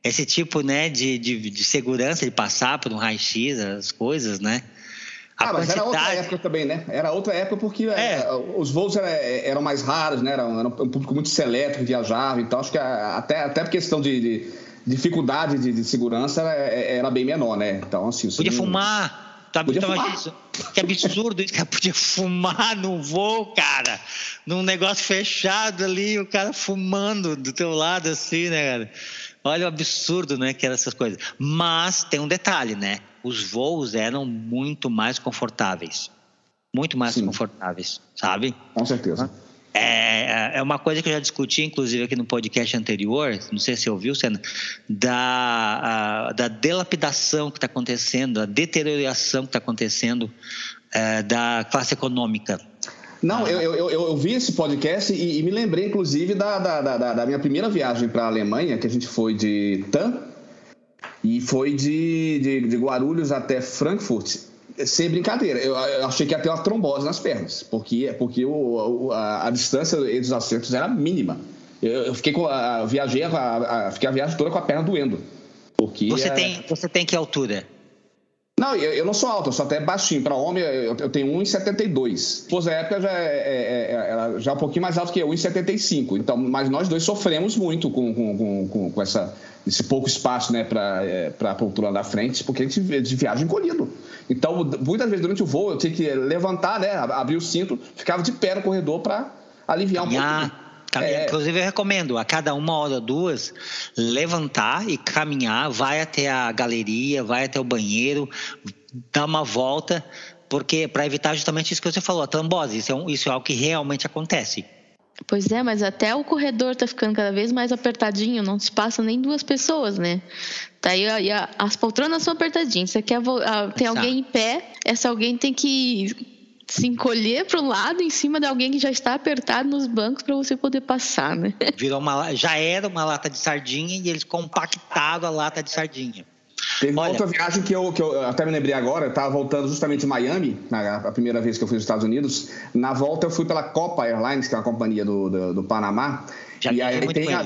esse tipo né, de, de, de segurança de passar por um raio-x, as coisas, né? Ah, mas era outra época também, né? Era outra época porque é. é os voos era, eram mais raros, né? Era um, era um, público muito seleto que viajava, então acho que até, até por questão de, de dificuldade de, de, segurança era, era, bem menor, né? Então, assim, Podia não... fumar. Tá, podia fumar. Que absurdo isso, que podia fumar no voo, cara. Num negócio fechado ali, o cara fumando do teu lado, assim, né, cara? Olha o absurdo, né, que eram essas coisas. Mas tem um detalhe, né? Os voos eram muito mais confortáveis. Muito mais Sim. confortáveis, sabe? Com certeza. É, é uma coisa que eu já discuti, inclusive, aqui no podcast anterior, não sei se você ouviu, Senna, da, a, da delapidação que está acontecendo, a deterioração que está acontecendo é, da classe econômica não, ah. eu, eu, eu, vi esse podcast e, e me lembrei, inclusive, da, da, da, da minha primeira viagem para a Alemanha, que a gente foi de TAM e foi de, de, de Guarulhos até Frankfurt. Sem brincadeira, eu, achei que ia ter uma trombose nas pernas, porque, porque o, a, a distância entre os assentos era mínima. Eu, eu fiquei com a, viajei a, a, fiquei a viagem toda com a perna doendo. Porque você, é... tem, você tem que altura? Não, eu, eu, não sou alto, eu sou até baixinho. Para homem, eu, eu tenho 1,72. Esposa época já é, é, é, ela já é um pouquinho mais alto que eu, 1,75. Então, mas nós dois sofremos muito com, com, com, com essa, esse pouco espaço né, para é, a poltrona da frente, porque a gente de viagem encolhido. Então, muitas vezes durante o voo, eu tinha que levantar, né, abrir o cinto, ficava de pé no corredor para aliviar um pouco. É... Inclusive, eu recomendo a cada uma hora, duas, levantar e caminhar, vai até a galeria, vai até o banheiro, dá uma volta, porque para evitar justamente isso que você falou, a trombose. Isso é, um, isso é algo que realmente acontece. Pois é, mas até o corredor tá ficando cada vez mais apertadinho, não se passa nem duas pessoas, né? Tá aí, as poltronas são apertadinhas. Você quer tem alguém em pé, essa alguém tem que se encolher para um lado em cima de alguém que já está apertado nos bancos para você poder passar, né? Virou uma, já era uma lata de sardinha e eles compactaram a lata de sardinha. Teve Olha, outra viagem que eu, que eu até me lembrei agora, eu estava voltando justamente de Miami, na, a primeira vez que eu fui aos Estados Unidos. Na volta eu fui pela Copa Airlines, que é uma companhia do, do, do Panamá. Já e aí tem a.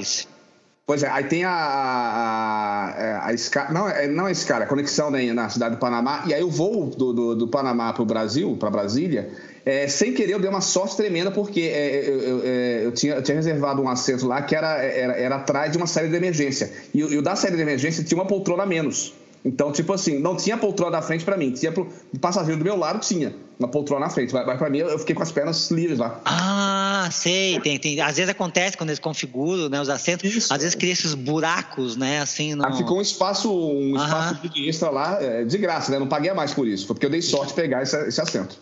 Pois é, aí tem a, a, a, escala, não, é, não é escala, a conexão né, na cidade do Panamá, e aí o voo do, do, do Panamá para o Brasil, para Brasília, é, sem querer eu dei uma sorte tremenda, porque é, eu, eu, é, eu, tinha, eu tinha reservado um assento lá que era, era, era atrás de uma série de emergência, e, e o da série de emergência tinha uma poltrona a menos. Então, tipo assim, não tinha poltrona da frente para mim, tinha pro passageiro do meu lado, tinha uma poltrona na frente, mas, mas para mim eu fiquei com as pernas livres lá. Ah, sei, tem, tem, às vezes acontece quando eles configuram, né, os assentos, Isso. às vezes cria esses buracos, né, assim. No... Ah, ficou um espaço, um espaço de extra lá, é, de graça, né, não paguei a mais por isso, foi porque eu dei sorte de pegar esse, esse assento.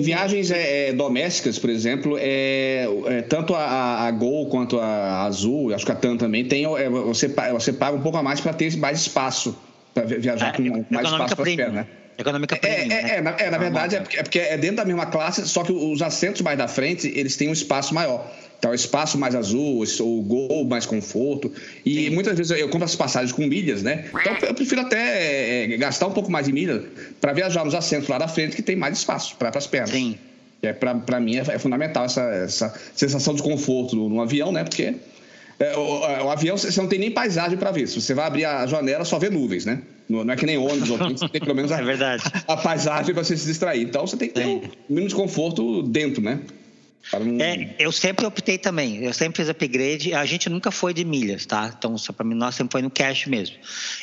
Viagens é, é, domésticas, por exemplo, é, é tanto a, a, Gol quanto a Azul, acho que a TAM também, tem, é, você, você paga um pouco a mais para ter mais espaço, para viajar com é, mais espaço para as pernas. Né? Econômica premium, é, né? é, na, é, na verdade, é porque, é porque é dentro da mesma classe, só que os assentos mais da frente, eles têm um espaço maior. Então, espaço mais azul, o gol mais conforto. E Sim. muitas vezes eu compro as passagens com milhas, né? Então, eu prefiro até é, gastar um pouco mais de milha para viajar nos assentos lá da frente, que tem mais espaço para as pernas. Sim. É, para mim é, é, fundamental essa, essa sensação de conforto no, no avião, né? Porque é, o, é, o, avião você não tem nem paisagem para ver. Se você vai abrir a janela, só vê nuvens, né? Não, não é que nem ônibus, você tem pelo menos a, é a paisagem para você se distrair. Então você tem que ter um mínimo de conforto dentro, né? É, eu sempre optei também, eu sempre fiz upgrade, a gente nunca foi de milhas, tá? Então, para mim, nós sempre foi no cash mesmo.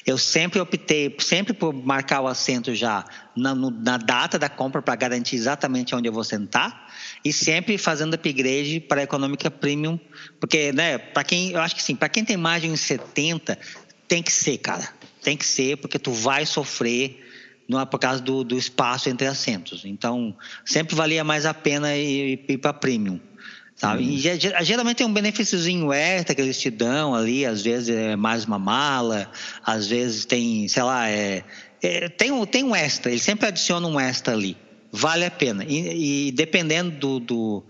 Eu sempre optei, sempre por marcar o assento já na, no, na data da compra para garantir exatamente onde eu vou sentar e sempre fazendo upgrade para a econômica premium, porque, né, para quem, eu acho que sim, para quem tem uns 70, tem que ser, cara. Tem que ser, porque tu vai sofrer não é por causa do, do espaço entre assentos. Então, sempre valia mais a pena ir, ir para premium. Sabe? Uhum. E geralmente tem um benefíciozinho extra que eles te dão ali, às vezes é mais uma mala, às vezes tem, sei lá, é, é tem, um, tem um extra, eles sempre adicionam um extra ali. Vale a pena. E, e dependendo do, do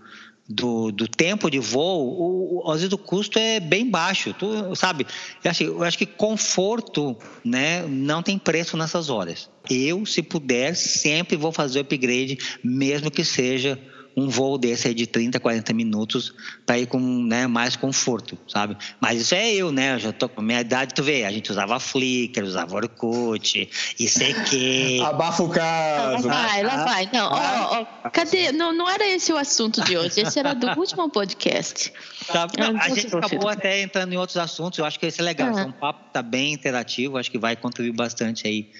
do, do tempo de voo, o, às vezes o custo é bem baixo. Tu, sabe? Eu acho, eu acho que conforto né, não tem preço nessas horas. Eu, se puder, sempre vou fazer o upgrade, mesmo que seja um voo desse aí de 30, 40 minutos para ir com né, mais conforto, sabe? Mas isso é eu, né? Eu já tô com a minha idade, tu vê, a gente usava Flickr, usava Orkut, ICQ. Abafa o caso. Lá vai, lá vai. Não, ó, ó, cadê? Não, não era esse o assunto de hoje, esse era do último podcast. Tá, não, a gente acabou até entrando em outros assuntos, eu acho que esse é legal, ah. é um papo tá bem interativo, acho que vai contribuir bastante aí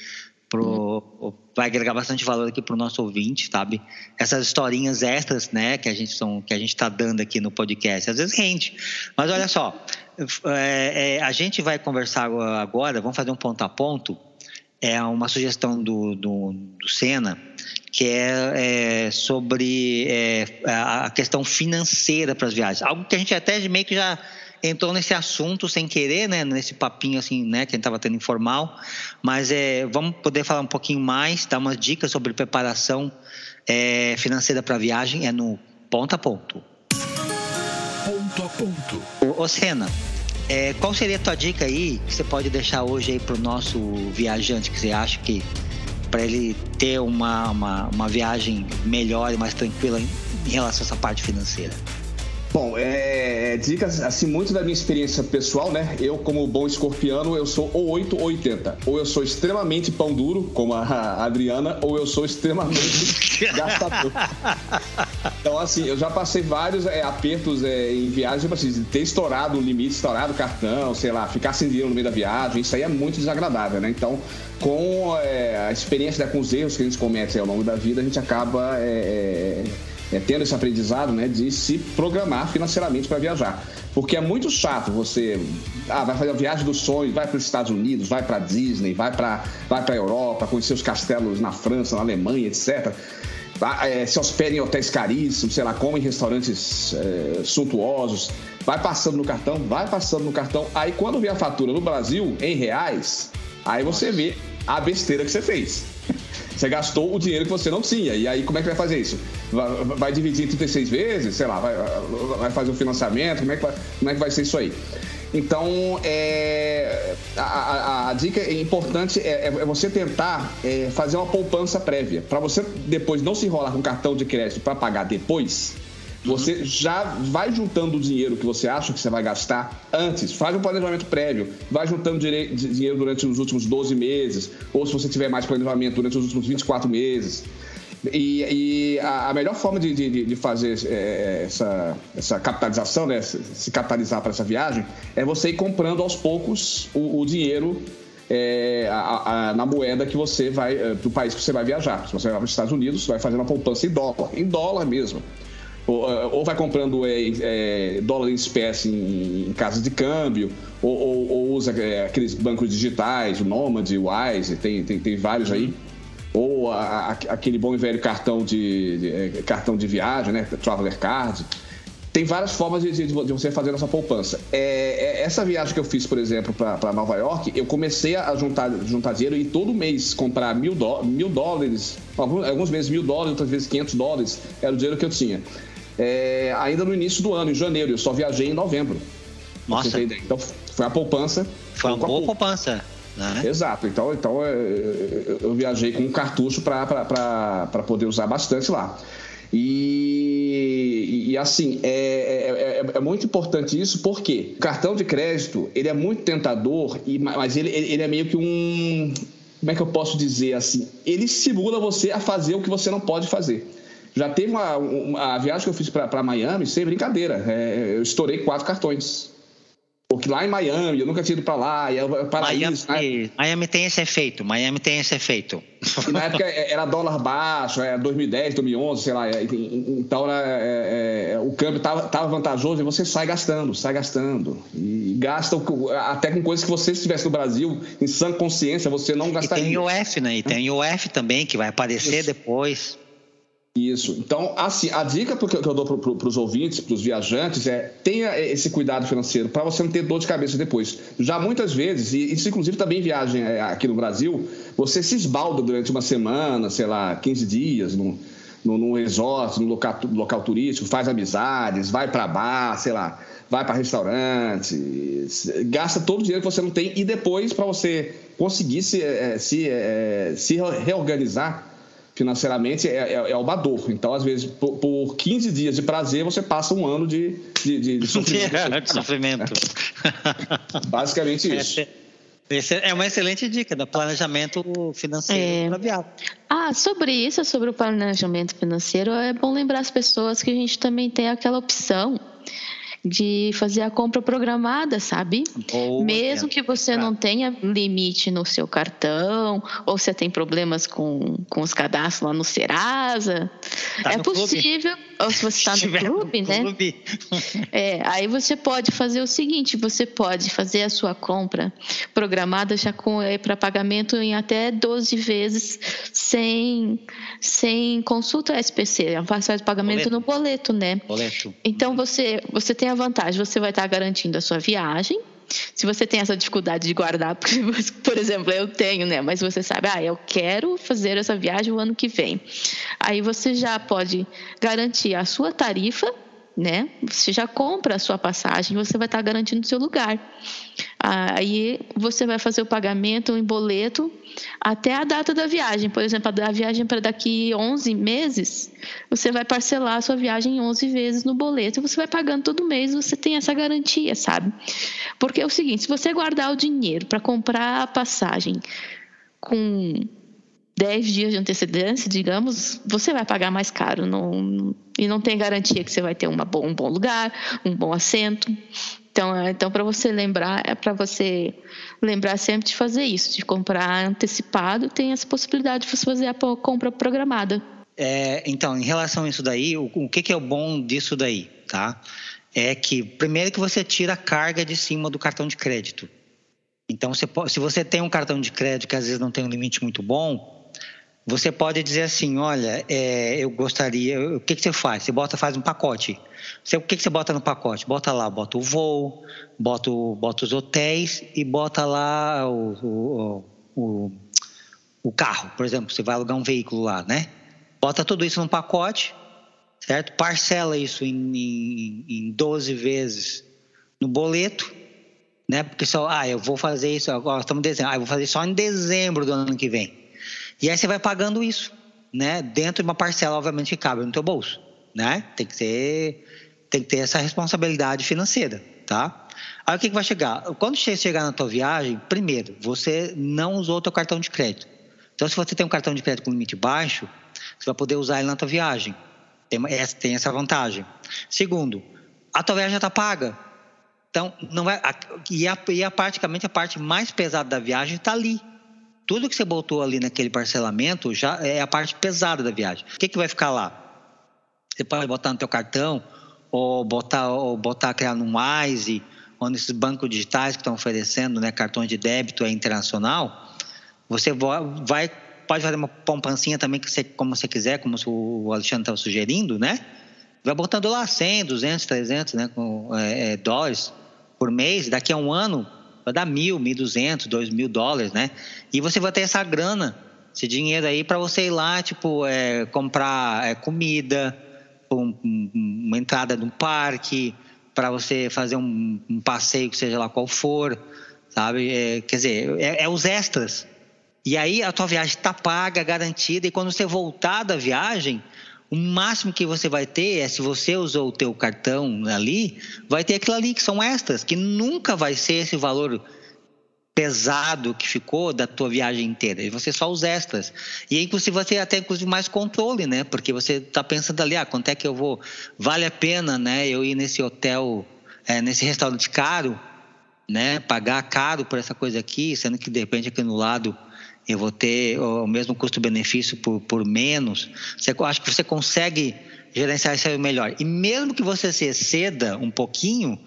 pro, vai agregar bastante valor aqui para o nosso ouvinte, sabe? Essas historinhas extras, né, que a gente são, que a gente está dando aqui no podcast, às vezes rende. Mas olha só, é, é, a gente vai conversar agora, vamos fazer um ponto a ponto. É uma sugestão do, do, do Senna, que é, é sobre é, a questão financeira para as viagens. Algo que a gente até meio que já entrou nesse assunto sem querer, né, nesse papinho assim, né, que a gente estava tendo informal, mas é, vamos poder falar um pouquinho mais, dar umas dicas sobre preparação é, financeira para viagem, é no ponto a ponto. Ponto a ponto. Ô, Senna, é, qual seria a tua dica aí que você pode deixar hoje aí para o nosso viajante que você acha que para ele ter uma, uma, uma viagem melhor e mais tranquila em, em relação a essa parte financeira? Bom, é, é, dicas, assim, muito da minha experiência pessoal, né? Eu, como bom escorpiano, eu sou ou 8 ou 80. Ou eu sou extremamente pão duro, como a Adriana, ou eu sou extremamente gastador. Então, assim, eu já passei vários é, apertos é, em viagem, tipo assim, ter estourado o limite, estourado o cartão, sei lá, ficar sem dinheiro no meio da viagem, isso aí é muito desagradável, né? Então, com é, a experiência, né, com os erros que a gente comete ao longo da vida, a gente acaba é, tendo esse aprendizado né, de se programar financeiramente para viajar. Porque é muito chato você ah, vai fazer a viagem dos sonhos, vai para os Estados Unidos, vai para Disney, vai para vai a Europa, conhecer os castelos na França, na Alemanha, etc. É, se hospeda em hotéis caríssimos, sei lá, come em restaurantes é, suntuosos, vai passando no cartão, vai passando no cartão. Aí quando vem a fatura no Brasil, em reais, aí você vê a besteira que você fez. Você gastou o dinheiro que você não tinha. E aí, como é que vai fazer isso? Vai, vai dividir em 36 vezes? Sei lá, vai, vai fazer um financiamento? Como é, que vai, como é que vai ser isso aí? Então, é, a, a, a, dica importante é, é você tentar é, fazer uma poupança prévia. Para você depois não se enrolar com cartão de crédito para pagar depois, você já vai juntando o dinheiro que você acha que você vai gastar antes. Faz um planejamento prévio. Vai juntando dinheiro durante os últimos 12 meses. Ou se você tiver mais planejamento, durante os últimos 24 meses. E, e a, melhor forma de, de, de fazer é, essa, essa capitalização, né, se capitalizar para essa viagem, é você ir comprando aos poucos o, o dinheiro é, a, a, na moeda que você vai, é, do país que você vai viajar. Se você vai para os Estados Unidos, vai fazendo uma poupança em dólar, em dólar mesmo. Ou, é, ou vai comprando é, é, dólar em espécie em, em casas de câmbio, ou, ou, ou usa é, aqueles bancos digitais, o Nomad, o Wise, tem, tem, tem vários aí ou a, a, aquele bom e velho cartão de, de, é, cartão de viagem, né? Traveler Card. Tem várias formas de, de, de você fazer essa poupança. É, essa viagem que eu fiz, por exemplo, para Nova York, eu comecei a juntar, juntar dinheiro e todo mês comprar mil, do, mil dólares, alguns, alguns meses mil dólares, outras vezes 500 dólares, era o dinheiro que eu tinha. É, ainda no início do ano, em janeiro, eu só viajei em novembro. Nossa. Então foi a poupança. Foi uma boa poupança. Né? Exato. Então, então é, eu viajei com um cartucho para poder usar bastante lá. E, e, assim, é, é, é, é, muito importante isso porque o cartão de crédito ele é muito tentador, e, mas ele, ele é meio que um. Como é que eu posso dizer assim? Ele simula você a fazer o que você não pode fazer. Já teve uma, uma a viagem que eu fiz para Miami, sem brincadeira. É, eu estourei quatro cartões. Porque lá em Miami, eu nunca tinha ido para lá, e é paraíso. Miami, né? Miami tem esse efeito, Miami tem esse efeito. E na época é, era dólar baixo, era 2010, 2011, sei lá. Então era, é, é, o câmbio tava, tava vantajoso e você sai gastando, sai gastando. E gasta até com coisas que você estivesse no Brasil, em sã consciência, você não gastaria. E tem o F, né? E tem o F também, que vai aparecer Isso. depois. Isso. Então, assim, a dica que eu dou para os ouvintes, para os viajantes, é tenha esse cuidado financeiro para você não ter dor de cabeça depois. Já muitas vezes, e isso inclusive também viagem é, aqui no Brasil, você se esbalda durante uma semana, sei lá, 15 dias, num, num resort, num local, local turístico, faz amizades, vai para bar, sei lá, vai para restaurante, gasta todo o dinheiro que você não tem e depois, para você conseguir se, é, se, é, se reorganizar financeiramente é, é, é o bador. Então, às vezes, por, por 15 dias de prazer, você passa um ano de, de, de, de sofrimento. É, de sofrimento. Basicamente isso. É uma excelente dica do planejamento financeiro é. Ah, sobre isso, sobre o planejamento financeiro, é bom lembrar as pessoas que a gente também tem aquela opção de fazer a compra programada, sabe? Boa, Mesmo que você não tenha limite no seu cartão, ou você tem problemas com, com os cadastros lá no Serasa, tá é possível. Clube? Ou se você está no clube, no né? Clube. É, aí você pode fazer o seguinte: você pode fazer a sua compra programada já com é, para pagamento em até 12 vezes sem, sem consulta SPC. Faz o pagamento boleto. no boleto, né? Boleto. Então você, você tem a vantagem, você vai estar garantindo a sua viagem. Se você tem essa dificuldade de guardar, por exemplo, eu tenho, né? Mas você sabe, ah, eu quero fazer essa viagem o ano que vem. Aí você já pode garantir a sua tarifa né? Você já compra a sua passagem, você vai estar garantindo o seu lugar. Aí você vai fazer o pagamento em boleto até a data da viagem. Por exemplo, a viagem para daqui 11 meses, você vai parcelar a sua viagem em 11 vezes no boleto e você vai pagando todo mês, você tem essa garantia, sabe? Porque é o seguinte, se você guardar o dinheiro para comprar a passagem com 10 dias de antecedência, digamos, você vai pagar mais caro. Não, e não tem garantia que você vai ter uma, um bom lugar, um bom assento. Então, é, então para você lembrar, é para você lembrar sempre de fazer isso, de comprar antecipado, tem essa possibilidade de você fazer a compra programada. É, então, em relação a isso daí, o, o que, que é o bom disso daí, tá? É que, primeiro que você tira a carga de cima do cartão de crédito. Então, se você tem um cartão de crédito que às vezes não tem um limite muito bom, você pode dizer assim, olha, é, eu gostaria, o que, que você faz? Você bota, faz um pacote. Você, o que, que você bota no pacote? Bota lá, bota o voo, bota, bota os hotéis e bota lá o, o, o, o carro, por exemplo, você vai alugar um veículo lá, né? Bota tudo isso num pacote, certo? Parcela isso em, em, em 12 vezes no boleto, né? Porque só, ah, eu vou fazer isso agora, estamos em dezembro, ah, eu vou fazer só em dezembro do ano que vem. E aí você vai pagando isso, né? Dentro de uma parcela, obviamente, que cabe no teu bolso, né? Tem que ter, tem que ter essa responsabilidade financeira, tá? Aí o que, que vai chegar? Quando você chegar na tua viagem, primeiro, você não usou o teu cartão de crédito. Então, se você tem um cartão de crédito com limite baixo, você vai poder usar ele na tua viagem. Tem, essa, tem essa vantagem. Segundo, a tua viagem já está paga. Então, não vai, e, a, e a, praticamente a parte mais pesada da viagem está ali tudo que você botou ali naquele parcelamento já é a parte pesada da viagem. O que, que vai ficar lá? Você pode botar no teu cartão ou botar, ou botar criar num Wise, ou nesses bancos digitais que estão oferecendo, né, cartões de débito é internacional. Você vai pode fazer uma poupancinha também que você, como você quiser, como o Alexandre estava sugerindo, né? Vai botando lá 100, 200, 300, né, com, é, é, dólares por mês. Daqui a um ano vai dar mil, mil duzentos, dois mil dólares, né? E você vai ter essa grana, esse dinheiro aí para você ir lá, tipo, é, comprar é, comida, um, um, uma entrada num parque, para você fazer um, um, passeio, seja lá qual for, sabe? É, quer dizer, é, é os extras. E aí a tua viagem está paga, garantida, e quando você voltar da viagem, o máximo que você vai ter é se você usou o teu cartão ali, vai ter aquilo ali que são extras, que nunca vai ser esse valor pesado que ficou da tua viagem inteira. E você só os extras. E inclusive você até inclusive mais controle, né? Porque você está pensando ali, ah, quanto é que eu vou? Vale a pena, né? Eu ir nesse hotel, é, nesse restaurante caro, né? Pagar caro por essa coisa aqui, sendo que de repente aqui no lado eu vou ter o mesmo custo-benefício por, por menos. Você, acho que você consegue gerenciar isso aí melhor. E mesmo que você se exceda um pouquinho,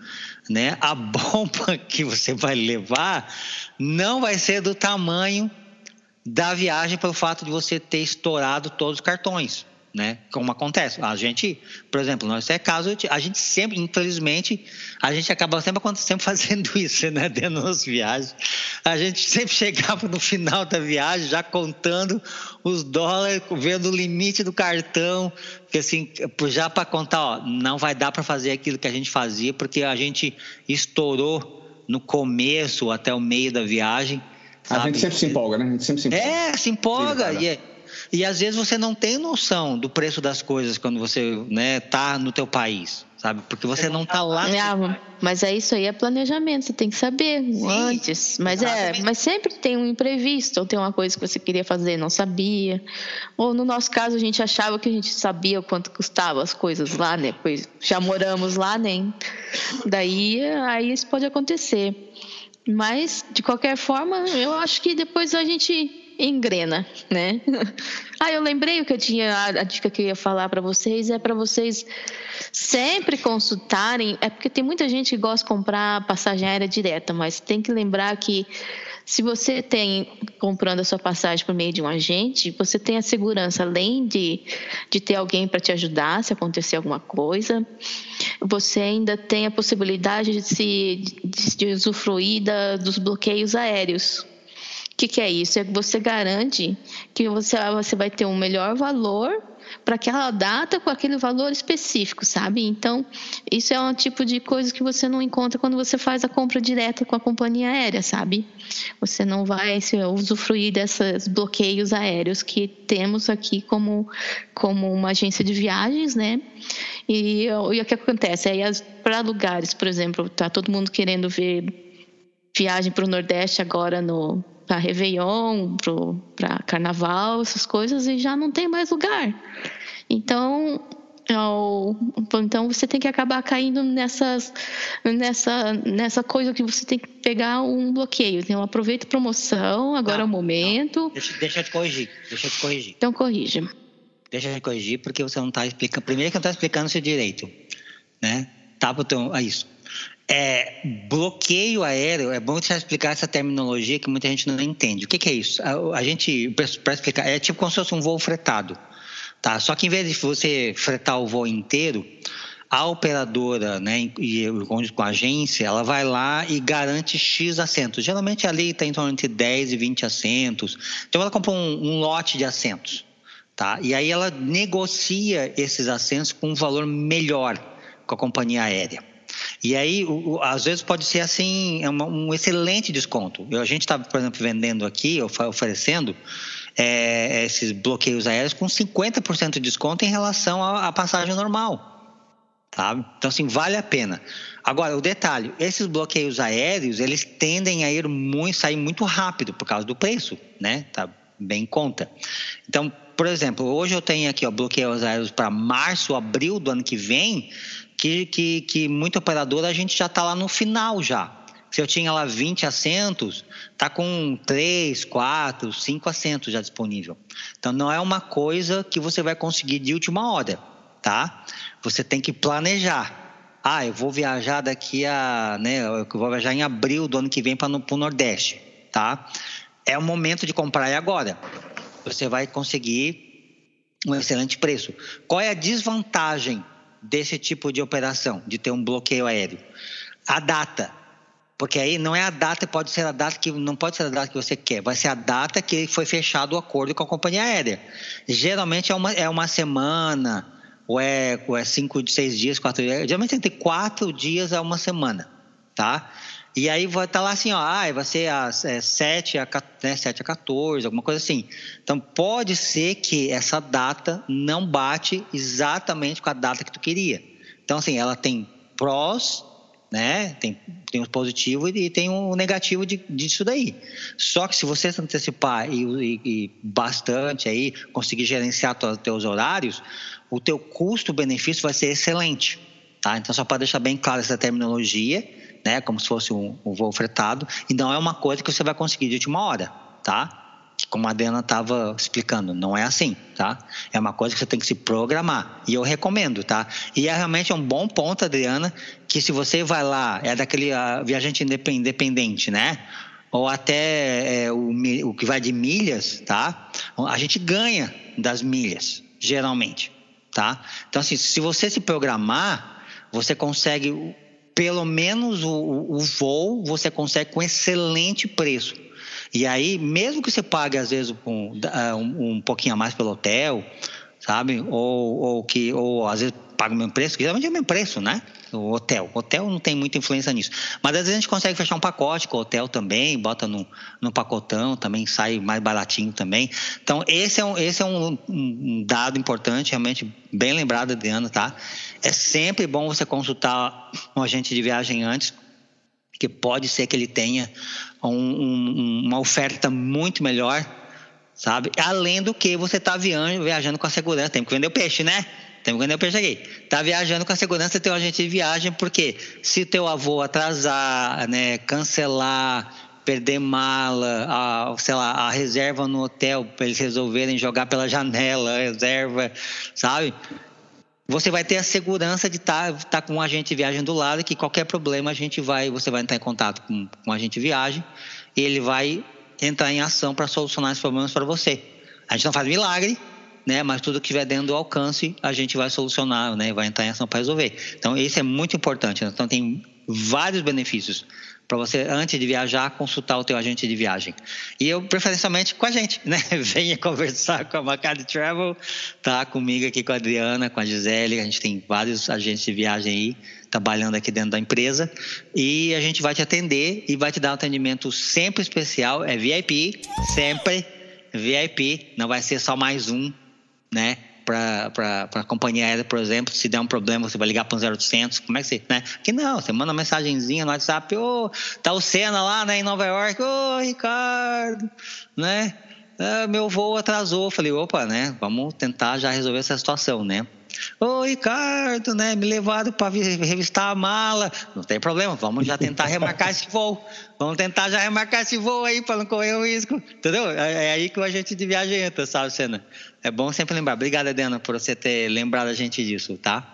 né, a bomba que você vai levar não vai ser do tamanho da viagem pelo fato de você ter estourado todos os cartões né? Como acontece. A gente, por exemplo, nós é caso, a gente sempre, infelizmente, a gente acaba sempre, sempre fazendo isso, né? Dentro das viagens. A gente sempre chegava no final da viagem já contando os dólares, vendo o limite do cartão, porque assim, já para contar, ó, não vai dar para fazer aquilo que a gente fazia, porque a gente estourou no começo até o meio da viagem. A gente sempre se empolga, né? A gente sempre se empolga. É, se empolga. E, às vezes você não tem noção do preço das coisas quando você né, tá no teu país, sabe? Porque você não está lá. Mas é isso aí, é planejamento, você tem que saber Sim, antes. Mas é, mas sempre tem um imprevisto, ou tem uma coisa que você queria fazer e não sabia. Ou no nosso caso, a gente achava que a gente sabia quanto custava as coisas lá, né? Pois já moramos lá, nem. Né? Daí aí isso pode acontecer. Mas, de qualquer forma, eu acho que depois a gente engrena, né? Ah, eu lembrei o que eu tinha, a dica que eu ia falar para vocês é para vocês sempre consultarem, é porque tem muita gente que gosta de comprar passagem aérea direta, mas tem que lembrar que se você tem comprando a sua passagem por meio de um agente, você tem a segurança, além de, de ter alguém para te ajudar se acontecer alguma coisa, você ainda tem a possibilidade de se de, de usufruir da, dos bloqueios aéreos que, que é isso? É que você garante que você, você vai ter um melhor valor para aquela data com aquele valor específico, sabe? Então, isso é um tipo de coisa que você não encontra quando você faz a compra direta com a companhia aérea, sabe? Você não vai se, usufruir desses bloqueios aéreos que temos aqui como, como uma agência de viagens, né? E, e o que acontece? Aí, para lugares, por exemplo, tá todo mundo querendo ver viagem para o Nordeste agora no para Réveillon, para Carnaval, essas coisas, e já não tem mais lugar. Então, então você tem que acabar caindo nessas, nessa, nessa coisa que você tem que pegar um bloqueio. Então, aproveita a promoção, agora não, é o momento. Deixa, deixa eu te corrigir. Deixa eu te corrigir. Então corrija. Deixa eu te corrigir, porque você não está explicando. Primeiro que não está explicando o seu direito. Né? Tá, então, é isso. É, bloqueio aéreo, é bom você explicar essa terminologia que muita gente não entende. O que, que é isso? A, a gente, para explicar, é tipo como se fosse um voo fretado. Tá? Só que em vez de você fretar o voo inteiro, a operadora, né, e com a agência, ela vai lá e garante X assentos. Geralmente ali está em torno de 10 e 20 assentos. Então ela compra um, um lote de assentos. Tá? E aí ela negocia esses assentos com um valor melhor com a companhia aérea. E aí, o, o, às vezes pode ser assim, é uma, um excelente desconto. Eu, a gente está, por exemplo, vendendo aqui, oferecendo é, esses bloqueios aéreos com 50% de desconto em relação à, passagem normal. Sabe? Então, assim, vale a pena. Agora, o detalhe, esses bloqueios aéreos, eles tendem a ir muito, sair muito rápido por causa do preço, né? Tá bem em conta. Então, por exemplo, hoje eu tenho aqui ó, bloqueios aéreos para março, abril do ano que vem, que, que, que muita operadora a gente já está lá no final já. Se eu tinha lá 20 assentos, está com 3, 4, 5 assentos já disponível. Então não é uma coisa que você vai conseguir de última hora, tá? Você tem que planejar. Ah, eu vou viajar daqui a, né, eu vou viajar em abril do ano que vem para o Nordeste, tá? É o momento de comprar é agora. Você vai conseguir um excelente preço. Qual é a desvantagem desse tipo de operação, de ter um bloqueio aéreo? A data. Porque aí não é a data, pode ser a data que não pode ser a data que você quer, vai ser a data que foi fechado o acordo com a companhia aérea. Geralmente é uma, é uma semana, ou é, ou é cinco, seis dias, quatro dias. Geralmente entre quatro dias a uma semana, tá? E aí vai estar tá lá assim, ó, ah, vai ser às é, 7, a, né, 7 a 14, alguma coisa assim. Então pode ser que essa data não bate exatamente com a data que tu queria. Então, assim, ela tem prós, né? Tem, tem um positivo e tem um negativo de, disso daí. Só que se você se antecipar e, e, e bastante aí, conseguir gerenciar os teus horários, o teu custo-benefício vai ser excelente. Tá? Então, só para deixar bem claro essa terminologia, né, como se fosse um, um voo fretado, e não é uma coisa que você vai conseguir de última hora, tá? Como a Adriana estava explicando, não é assim, tá? É uma coisa que você tem que se programar. E eu recomendo, tá? E é realmente um bom ponto, Adriana, que se você vai lá, é daquele uh, viajante independente, né? Ou até é, o, o que vai de milhas, tá? A gente ganha das milhas, geralmente, tá? Então, assim, se você se programar, você consegue pelo menos o, o voo você consegue com excelente preço. E aí, mesmo que você pague, às vezes, um, um, um pouquinho a mais pelo hotel, sabe? Ou, ou que, ou às vezes paga o mesmo preço, que geralmente é o mesmo preço, né? O hotel. O hotel não tem muita influência nisso. Mas às vezes a gente consegue fechar um pacote com o hotel também, bota no, no pacotão, também sai mais baratinho também. Então, esse é um, esse é um, um dado importante, realmente bem lembrado, Adriana, tá? É sempre bom você consultar um agente de viagem antes, que pode ser que ele tenha um, uma oferta muito melhor, sabe? Além do que você está viajando, viajando com a segurança, tem que vender o peixe, né? Tem que vender o peixe aqui. Tá viajando com a segurança, tem um agente de viagem, porque se teu avô atrasar, né, cancelar, perder mala, a, sei lá, a reserva no hotel para eles resolverem jogar pela janela, reserva, sabe? Você vai ter a segurança de estar tá, tá com um agente de viagem do lado, que qualquer problema a gente vai, você vai entrar em contato com, com um agente de viagem e ele vai entrar em ação para solucionar esses problemas para você. A gente não faz milagre, né? Mas tudo que estiver dentro do alcance, a gente vai solucionar, né? Vai entrar em ação para resolver. Então, isso é muito importante. Né? Então, tem vários benefícios para você, antes de viajar, consultar o teu agente de viagem. E eu, preferencialmente, com a gente, né? Venha conversar com a Macari Travel, tá? Comigo aqui, com a Adriana, com a Gisele, a gente tem vários agentes de viagem aí, trabalhando aqui dentro da empresa, e a gente vai te atender e vai te dar um atendimento sempre especial, é VIP, sempre VIP, não vai ser só mais um, né? Para a companhia aérea, por exemplo, se der um problema, você vai ligar para um 0800, como é que você, né? Que não, você manda uma mensagenzinha no WhatsApp, ô, oh, tá o Senna lá, né, em Nova York, ô, oh, Ricardo, né? Ah, meu voo atrasou, falei, opa, né, vamos tentar já resolver essa situação, né? Ô Ricardo, né? Me levaram para revistar a mala. Não tem problema, vamos já tentar remarcar esse voo. Vamos tentar já remarcar esse voo aí para não correr o risco. Entendeu? É, é aí que o agente de viagem entra, sabe, Senna? É bom sempre lembrar. Obrigada, Adriana, por você ter lembrado a gente disso, tá?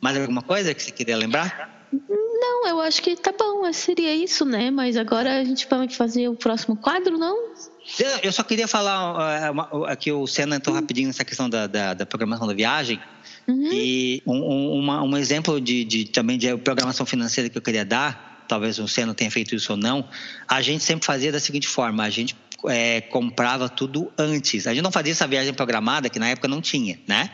Mais alguma coisa que você queria lembrar? Não, eu acho que tá bom, seria isso, né? Mas agora a gente vai fazer o próximo quadro, não? Eu só queria falar uh, aqui, o Senna entrou rapidinho nessa questão da, da, da programação da viagem. Uhum. E um, um, uma, um exemplo de, de, também de programação financeira que eu queria dar, talvez o Senna tenha feito isso ou não, a gente sempre fazia da seguinte forma: a gente é, comprava tudo antes. A gente não fazia essa viagem programada, que na época não tinha, né?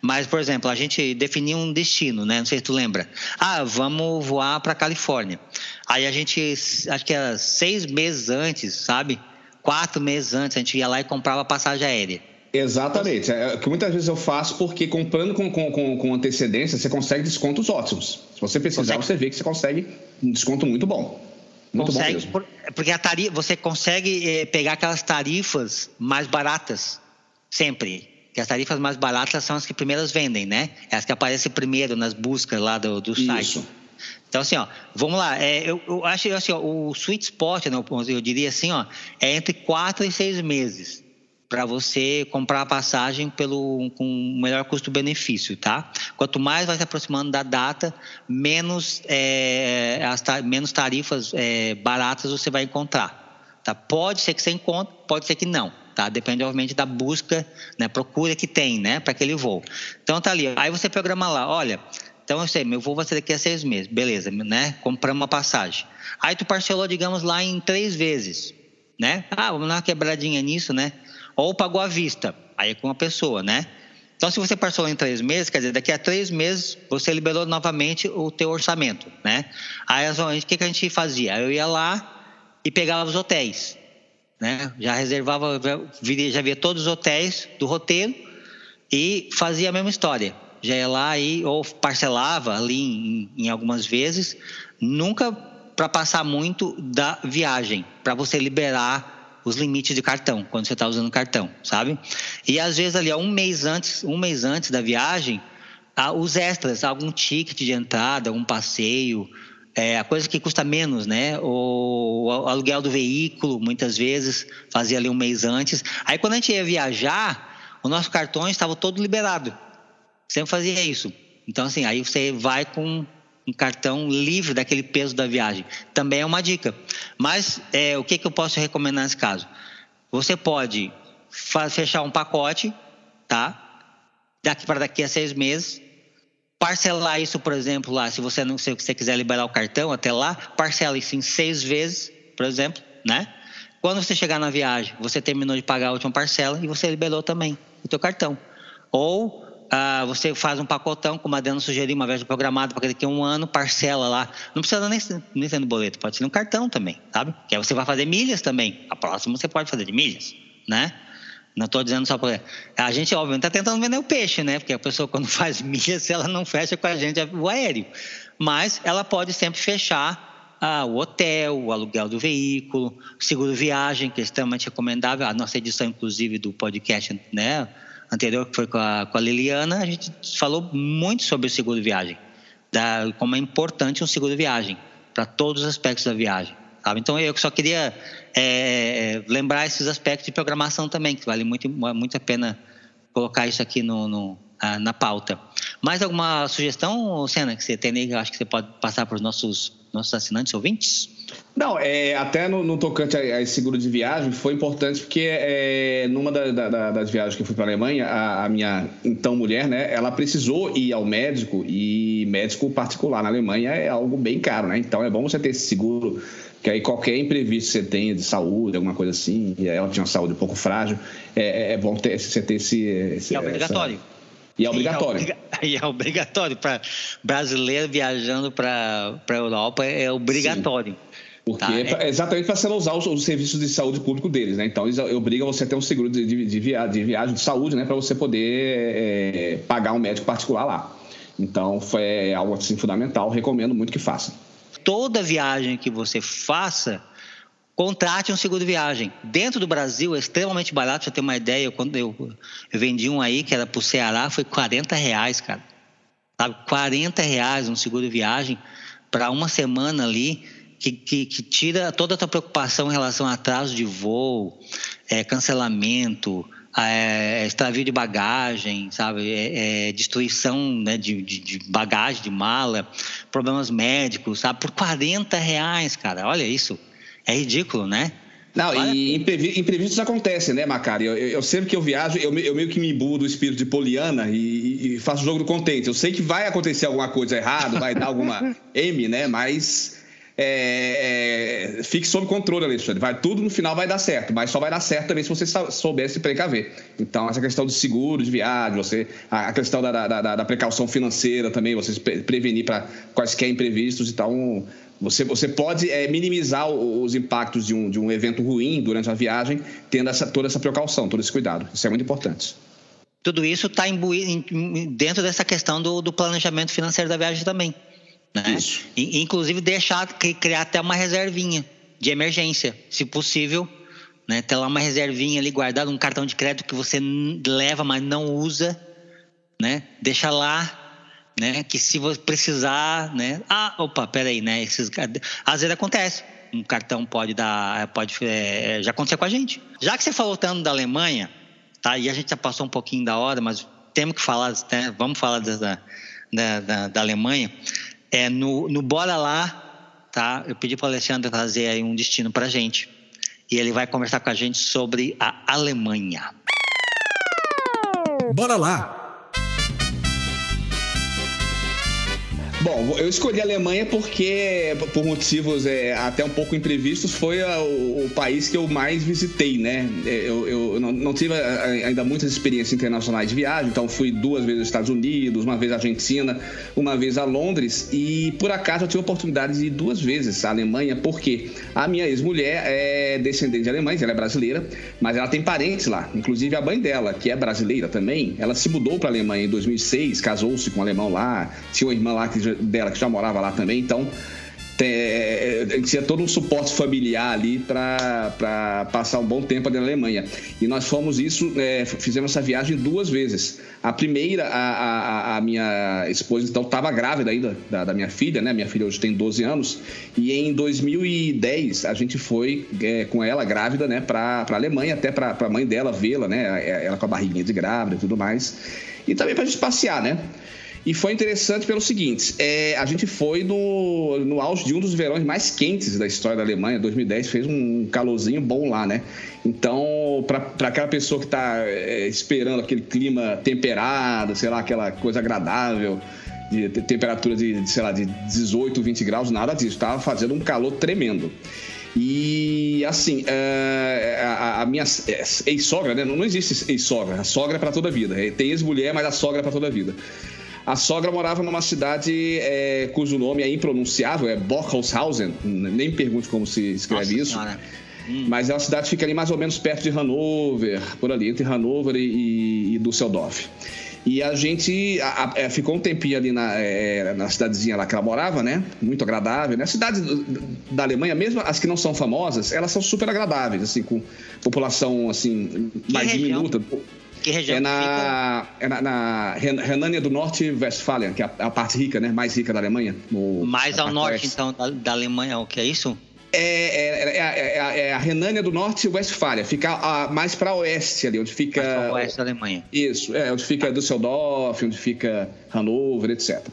Mas, por exemplo, a gente definia um destino, né? Não sei se tu lembra. Ah, vamos voar para Califórnia. Aí a gente, acho que era seis meses antes, sabe? Quatro meses antes, a gente ia lá e comprava passagem aérea. Exatamente. É, é que muitas vezes eu faço porque comprando com, com, com antecedência você consegue descontos ótimos. Se você precisar, consegue. você vê que você consegue um desconto muito bom. Muito consegue, bom mesmo. porque a tarifa, você consegue é, pegar aquelas tarifas mais baratas, sempre. Que as tarifas mais baratas são as que primeiras vendem, né? É as que aparecem primeiro nas buscas lá do, do site. Então, assim, ó, vamos lá. É, eu, eu, acho assim, ó, o sweet spot, né, eu diria assim, ó, é entre quatro e seis meses para você comprar a passagem pelo, com melhor custo-benefício, tá? Quanto mais vai se aproximando da data, menos, é, as, menos tarifas é, baratas você vai encontrar. Tá? Pode ser que você encontre, pode ser que não. Tá? Depende, obviamente, da busca, né, procura que tem né, para aquele voo. Então, tá ali. Aí você programa lá, olha, então eu sei, meu voo vai ser daqui a seis meses. Beleza, né? Compramos uma passagem. Aí tu parcelou, digamos, lá em três vezes. Né? Ah, vamos dar uma quebradinha nisso, né? Ou pagou à vista, aí é com uma pessoa, né? Então, se você parcelou em três meses, quer dizer, daqui a três meses você liberou novamente o teu orçamento, né? Aí, o que, que a gente fazia? Eu ia lá e pegava os hotéis, né? Já reservava, já via todos os hotéis do roteiro e fazia a mesma história. Já ia lá e ou parcelava ali em, em algumas vezes, nunca para passar muito da viagem, para você liberar os limites de cartão, quando você está usando cartão, sabe? E às vezes ali, um mês antes, um mês antes da viagem, os extras, algum ticket de entrada, algum passeio, é, a coisa que custa menos, né? O, o, aluguel do veículo, muitas vezes, fazia ali um mês antes. Aí quando a gente ia viajar, o nosso cartão estava todo liberado. Sempre fazia isso. Então, assim, aí você vai com um cartão livre daquele peso da viagem. Também é uma dica. Mas é, o que, que eu posso recomendar nesse caso? Você pode fechar um pacote, tá? Daqui para daqui a seis meses. Parcelar isso, por exemplo, lá, se você não se você quiser liberar o cartão até lá, parcela isso em seis vezes, por exemplo, né? Quando você chegar na viagem, você terminou de pagar a última parcela e você liberou também o teu cartão. Ou ah, você faz um pacotão, como a Adriana sugeriu, uma vez programado para daqui a um ano, parcela lá. Não precisa nem, nem ser no boleto, pode ser no cartão também, sabe? Que aí você vai fazer milhas também. A próxima você pode fazer de milhas, né? Não estou dizendo só para. A gente, obviamente, está tentando vender o peixe, né? Porque a pessoa, quando faz milhas, ela não fecha com a gente o aéreo. Mas ela pode sempre fechar ah, o hotel, o aluguel do veículo, seguro viagem, que é extremamente recomendável. A nossa edição, inclusive, do podcast, né? Anterior, que foi com a, com a Liliana, a gente falou muito sobre o seguro viagem, da, como é importante um seguro viagem para todos os aspectos da viagem. Sabe? Então, eu só queria é, lembrar esses aspectos de programação também, que vale muito, muito a pena colocar isso aqui no, no na pauta. Mais alguma sugestão, Sena, que você tem aí, acho que você pode passar para os nossos nossos assinantes ouvintes? Não, é, até no, no tocante a, a, seguro de viagem foi importante porque é, numa da, da, das viagens que eu fui para a Alemanha, a, a, minha então mulher, né, ela precisou ir ao médico e médico particular na Alemanha é algo bem caro, né? Então é bom você ter esse seguro que aí qualquer imprevisto que você tenha de saúde, alguma coisa assim, e ela tinha uma saúde um pouco frágil, é, é bom ter, você ter esse. esse é obrigatório. Essa... E é obrigatório. E é, obrigatório. Para brasileiro viajando para a Europa, é obrigatório. Sim. Porque tá, é, é exatamente para você não usar os, os, serviços de saúde público deles, né? Então eles obrigam você a ter um seguro de, de, de, viagem, de viagem de saúde, né? Para você poder é, pagar um médico particular lá. Então foi algo assim fundamental. Recomendo muito que façam. Toda viagem que você faça, contrate um seguro de viagem. Dentro do Brasil é extremamente barato, você ter uma ideia. Quando eu, eu vendi um aí que era para o Ceará, foi 40 reais, cara. Sabe? 40 reais um seguro de viagem para uma semana ali que, que, que, tira toda a tua preocupação em relação a atraso de voo, é, cancelamento, é, extravio de bagagem, sabe, é, é, destruição né, de, de, de, bagagem, de mala, problemas médicos, sabe, por 40 reais, cara, olha isso, é ridículo, né? Não, e imprevistos acontecem, né, Macari? Eu, eu, sempre que eu viajo, eu, eu meio que me imbuo do espírito de Poliana e, e, faço o jogo do contente. Eu sei que vai acontecer alguma coisa errada, vai dar alguma M, né? Mas é, é, fique sob controle, Alexandre. Vai, tudo no final vai dar certo, mas só vai dar certo também se você souber se precaver. Então, essa questão de seguro de viagem, você, a questão da, da, da, da precaução financeira também, você se prevenir para quaisquer imprevistos. Então, você, você pode é, minimizar os impactos de um, de um evento ruim durante a viagem, tendo essa, toda essa precaução, todo esse cuidado. Isso é muito importante. Tudo isso está dentro dessa questão do, do planejamento financeiro da viagem também. Né? Isso. inclusive deixar criar até uma reservinha de emergência, se possível, né? Ter lá uma reservinha ali guardada, um cartão de crédito que você leva, mas não usa, né? Deixa lá, né? Que se você precisar, né? Ah, opa, peraí, né? Esses, às vezes acontece. Um cartão pode dar, pode, é, já aconteceu com a gente. Já que você falou tanto da Alemanha, tá? E a gente já passou um pouquinho da hora, mas temos que falar, né? Vamos falar da, da, da, da Alemanha. É, no, no Bora Lá, tá? Eu pedi para o Alexandre trazer aí um destino para gente. E ele vai conversar com a gente sobre a Alemanha. Bora lá! Bom, eu escolhi a Alemanha porque, por motivos é, até um pouco imprevistos, foi a, o, o, país que eu mais visitei, né? É, eu, eu não, não, tive ainda muitas experiências internacionais de viagem, então fui duas vezes aos Estados Unidos, uma vez à Argentina, uma vez a Londres, e por acaso eu tive a oportunidade de ir duas vezes à Alemanha, porque a minha ex-mulher é descendente de alemães, ela é brasileira, mas ela tem parentes lá, inclusive a mãe dela, que é brasileira também, ela se mudou para a Alemanha em 2006, casou-se com um alemão lá, tinha uma irmã lá que dela, que já morava lá também, então é, é, tinha todo um suporte familiar ali para passar um bom tempo na Alemanha. E nós fomos isso, é, fizemos essa viagem duas vezes. A primeira, a, a, a minha esposa então estava grávida ainda da, da, minha filha, né? Minha filha hoje tem 12 anos. E em 2010 a gente foi é, com ela grávida, né, para a Alemanha, até para a mãe dela vê-la, né? Ela com a barriguinha de grávida e tudo mais. E também para a gente passear, né? E foi interessante pelo seguinte: é, a gente foi no, no auge de um dos verões mais quentes da história da Alemanha. 2010 fez um calorzinho bom lá, né? Então, para aquela pessoa que está é, esperando aquele clima temperado, sei lá, aquela coisa agradável, de, temperatura de, sei lá, de 18, 20 graus, nada disso. Estava fazendo um calor tremendo. E assim, é, a, a, minha ex-sogra, né? Não, não existe ex-sogra, a sogra é para toda a vida. Tem ex-mulher, mas a sogra é para toda a vida. A sogra morava numa cidade é, cujo nome é impronunciável, é Bockhaushausen, nem pergunte como se escreve Nossa isso. Hum. Mas é uma cidade que fica ali mais ou menos perto de Hanover, por ali, entre Hanover e, e Düsseldorf. E a gente a, a, é, ficou um tempinho ali na, é, na cidadezinha lá que ela morava, né? Muito agradável. Né? As cidades da Alemanha, mesmo as que não são famosas, elas são super agradáveis, assim, com população assim, mais diminuta. Que região é na, é na, na Renânia do Norte Westfalen, que é a, a, parte rica, né? Mais rica da Alemanha. No, mais ao norte, oeste. então, da, da, Alemanha, o que é isso? É, é, é, é a Renânia do Norte Westfália, fica a, mais para oeste ali, onde fica. Mais para oeste da Alemanha. Isso, é, onde fica Düsseldorf, onde fica Hannover, etc.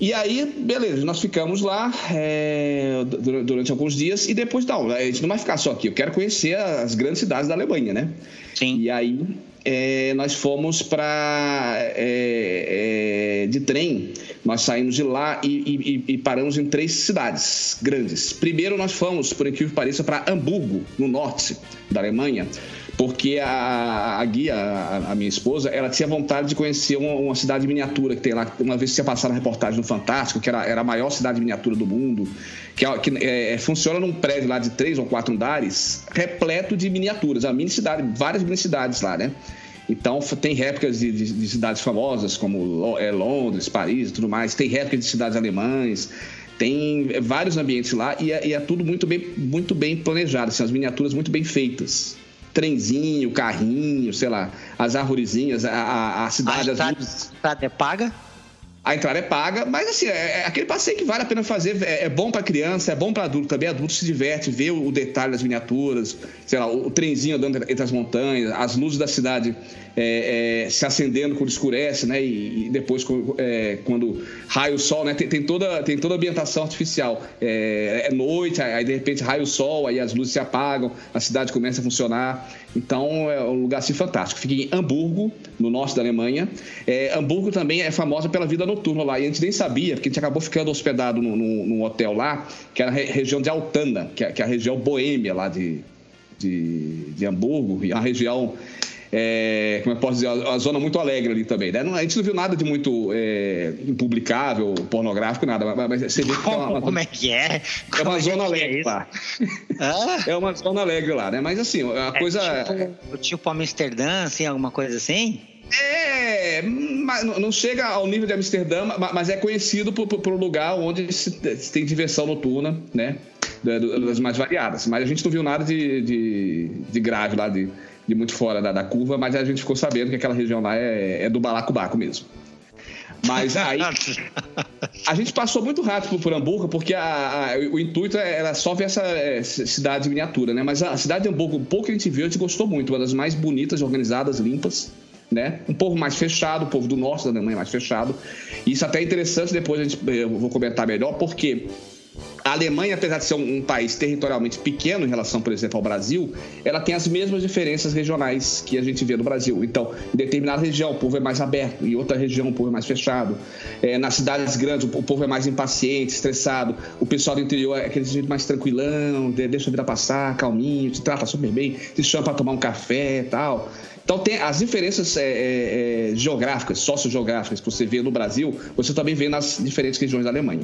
E aí, beleza, nós ficamos lá é, durante alguns dias e depois, não, a gente não vai ficar só aqui, eu quero conhecer as grandes cidades da Alemanha, né? Sim. E aí é, nós fomos para é, é, de trem. Nós saímos de lá e, e, e, paramos em três cidades grandes. Primeiro nós fomos, por incrível que pareça, para Hamburgo, no norte da Alemanha, porque a, a guia, a, a, minha esposa, ela tinha vontade de conhecer uma, uma, cidade miniatura que tem lá. Uma vez tinha passado a reportagem no Fantástico, que era, era a maior cidade miniatura do mundo, que, é, que é, funciona num prédio lá de três ou quatro andares, repleto de miniaturas, a mini cidade, várias mini cidades lá, né? Então, tem réplicas de, de, de cidades famosas, como é, Londres, Paris e tudo mais. Tem réplicas de cidades alemães. Tem vários ambientes lá e é, e é tudo muito bem, muito bem planejado. Assim, as miniaturas muito bem feitas trenzinho, carrinho, sei lá, as arvorezinhas, a, a, a cidade... A estrada é paga? A entrada é paga, mas assim, é, é aquele passeio que vale a pena fazer. É, é bom para criança, é bom para adulto também. Adulto se diverte, vê o, o detalhe das miniaturas, sei lá, o, o trenzinho andando entre as montanhas, as luzes da cidade é, é, se acendendo quando escurece, né? E, e depois é, quando raio o sol, né? Tem, tem, toda, tem toda a ambientação artificial. É, é, noite, aí de repente raio o sol, aí as luzes se apagam, a cidade começa a funcionar. Então é um lugar assim fantástico. Fica em Hamburgo, no norte da Alemanha. É, Hamburgo também é famosa pela vida noturna lá. E a gente nem sabia, porque a gente acabou ficando hospedado num, hotel lá, que era a região de Altana, que é, que é a região boêmia lá de, de, de Hamburgo, e a região é, como eu posso dizer, a zona muito alegre ali também. Né? a gente não viu nada de muito é, impublicável, pornográfico, nada, mas você vê que é uma, Como é que é? Como é uma zona é alegre lá. Ah? É uma zona alegre lá, né? Mas assim, a é coisa. Tipo, tipo Amsterdã, assim, alguma coisa assim? É, não chega ao nível de Amsterdã, mas é conhecido por, por, por um lugar onde se tem diversão noturna, né? Das mais variadas. Mas a gente não viu nada de, de, de grave lá, de, de muito fora da, da, curva, mas a gente ficou sabendo que aquela região lá é, é do balacobaco mesmo. Mas aí a gente passou muito rápido por, Hamburgo, porque a, a, o intuito era só ver essa é, cidade miniatura, né? Mas a cidade de Hamburgo, o pouco que a gente viu, a gente gostou muito, uma das mais bonitas, organizadas, limpas. Né? Um povo mais fechado, o povo do norte da Alemanha mais fechado. Isso até é interessante, depois a gente, eu vou comentar melhor, porque a Alemanha, apesar de ser um, país territorialmente pequeno em relação, por exemplo, ao Brasil, ela tem as mesmas diferenças regionais que a gente vê no Brasil. Então, em determinada região o povo é mais aberto, em outra região o povo é mais fechado. É, nas cidades grandes o, povo é mais impaciente, estressado. O pessoal do interior é aquele jeito mais tranquilão, deixa a vida passar, calminho, te trata super bem, te chama para tomar um café e tal. Então, tem as diferenças é, é, é, geográficas, sociogeográficas que você vê no Brasil, você também vê nas diferentes regiões da Alemanha.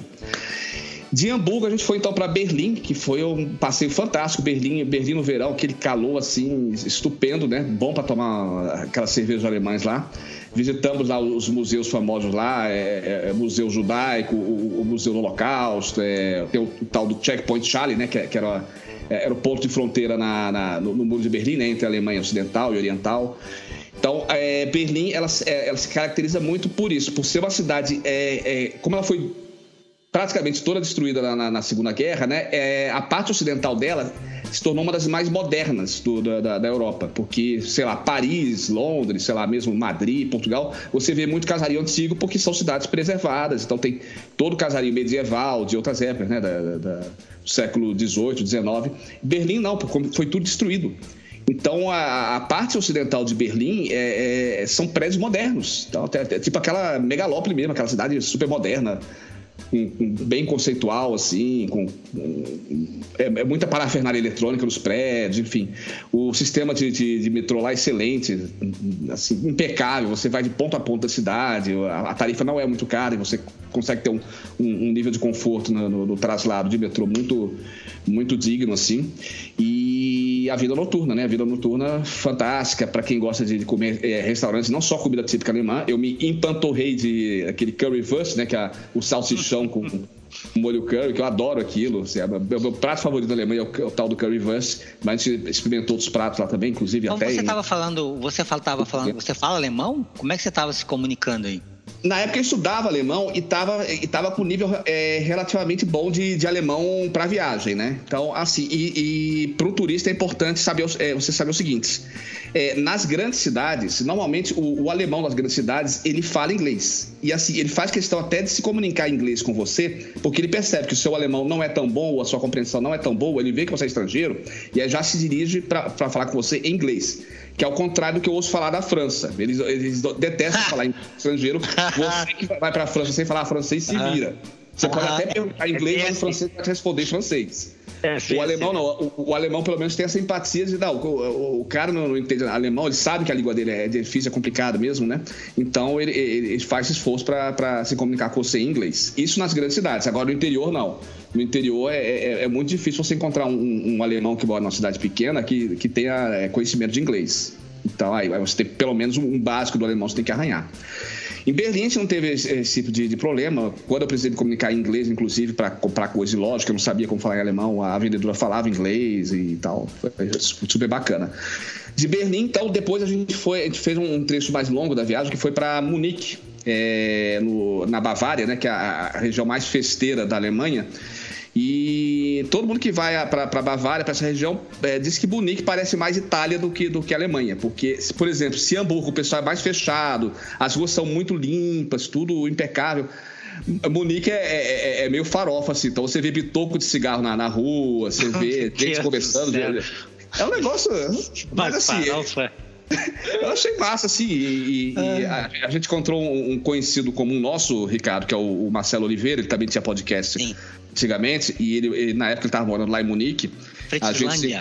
De Hamburgo a gente foi então para Berlim, que foi um passeio fantástico. Berlim, Berlim no verão, aquele calor assim estupendo, né? Bom para tomar aquelas cervejas alemãs lá. Visitamos lá os museus famosos lá, é, é, é Museu Judaico, o, o, Museu do Holocausto, é, tem o, o, tal do Checkpoint Charlie, né? Que, que era, é, era o ponto de fronteira na, na, no, no, muro de Berlim, né? Entre a Alemanha Ocidental e Oriental. Então, é, Berlim, ela, ela, se caracteriza muito por isso, por ser uma cidade, é, é, como ela foi praticamente toda destruída na, na Segunda Guerra, né? É, a parte ocidental dela se tornou uma das mais modernas do, da, da, Europa, porque, sei lá, Paris, Londres, sei lá, mesmo Madrid, Portugal, você vê muito casario antigo porque são cidades preservadas, então tem todo o casario medieval de outras épocas, né? Da, da, do século XVIII, XIX. Berlim não, foi tudo destruído. Então, a, a, parte ocidental de Berlim é, é, são prédios modernos. Então, até, até, tipo aquela megalópole mesmo, aquela cidade super moderna, bem conceitual, assim, com, é, é, muita parafernália eletrônica nos prédios, enfim. O sistema de, de, de, metrô lá é excelente, assim, impecável. Você vai de ponto a ponto da cidade, a, a tarifa não é muito cara e você consegue ter um, um, um nível de conforto no, no, no, traslado de metrô muito, muito digno, assim. E a vida noturna, né? A vida noturna fantástica para quem gosta de comer é, restaurantes, não só comida típica alemã. Eu me empantorrei de aquele currywurst, né? Que é o salsichão com molho curry, que eu adoro aquilo. Assim, é meu, prato favorito da Alemanha é o, é o, tal do currywurst, mas a gente experimentou outros pratos lá também, inclusive então até... você estava falando, você estava falando, você fala alemão? Como é que você estava se comunicando aí? Na época eu estudava alemão e estava e tava com nível é, relativamente bom de, de alemão para viagem, né? Então, assim, e, e para o turista é importante saber, é, você saber o seguinte: é, nas grandes cidades, normalmente o, o, alemão das grandes cidades ele fala inglês. E assim, ele faz questão até de se comunicar em inglês com você, porque ele percebe que o seu alemão não é tão bom, ou a sua compreensão não é tão boa, ele vê que você é estrangeiro e aí já se dirige para falar com você em inglês que é o contrário do que eu ouço falar da França. Eles, eles detestam falar em estrangeiro. Você que vai para a França sem falar francês, se vira. Você pode até perguntar inglês, mas o francês vai responder em francês. É, sim, o alemão sim. não, o, o, alemão pelo menos tem essa empatia de não, o, o, cara não, não, entende alemão, ele sabe que a língua dele é difícil, é complicada mesmo, né? Então ele, ele faz esforço para se comunicar com você em inglês. Isso nas grandes cidades, agora no interior não. No interior é, é, é muito difícil você encontrar um, um, alemão que mora numa cidade pequena que, que tenha é, conhecimento de inglês. Então aí você tem pelo menos um básico do alemão você tem que arranhar. Em Berlim a gente não teve esse, esse tipo de, de, problema. Quando eu precisei comunicar em inglês, inclusive, para comprar coisa de lógica, eu não sabia como falar em alemão, a vendedora falava inglês e tal. Foi super bacana. De Berlim, então, depois a gente foi, a gente fez um trecho mais longo da viagem, que foi para Munique, é, no, na Bavária, né, que é a, a região mais festeira da Alemanha. E todo mundo que vai para a Bavária, para essa região, é, diz que Munique parece mais Itália do que, do que Alemanha. Porque, por exemplo, se Hamburgo o pessoal é mais fechado, as ruas são muito limpas, tudo impecável. Munique é, é, é, é, meio farofa, assim. Então você vê bitoco de cigarro na, na rua, você vê gente conversando. É um negócio. Mas assim. Farofa. Eu achei massa, assim, e, e a, a, gente encontrou um, um, conhecido comum nosso, Ricardo, que é o, o Marcelo Oliveira, ele também tinha podcast Sim antigamente, e ele, ele, na época ele estava morando lá em Munique. A gente,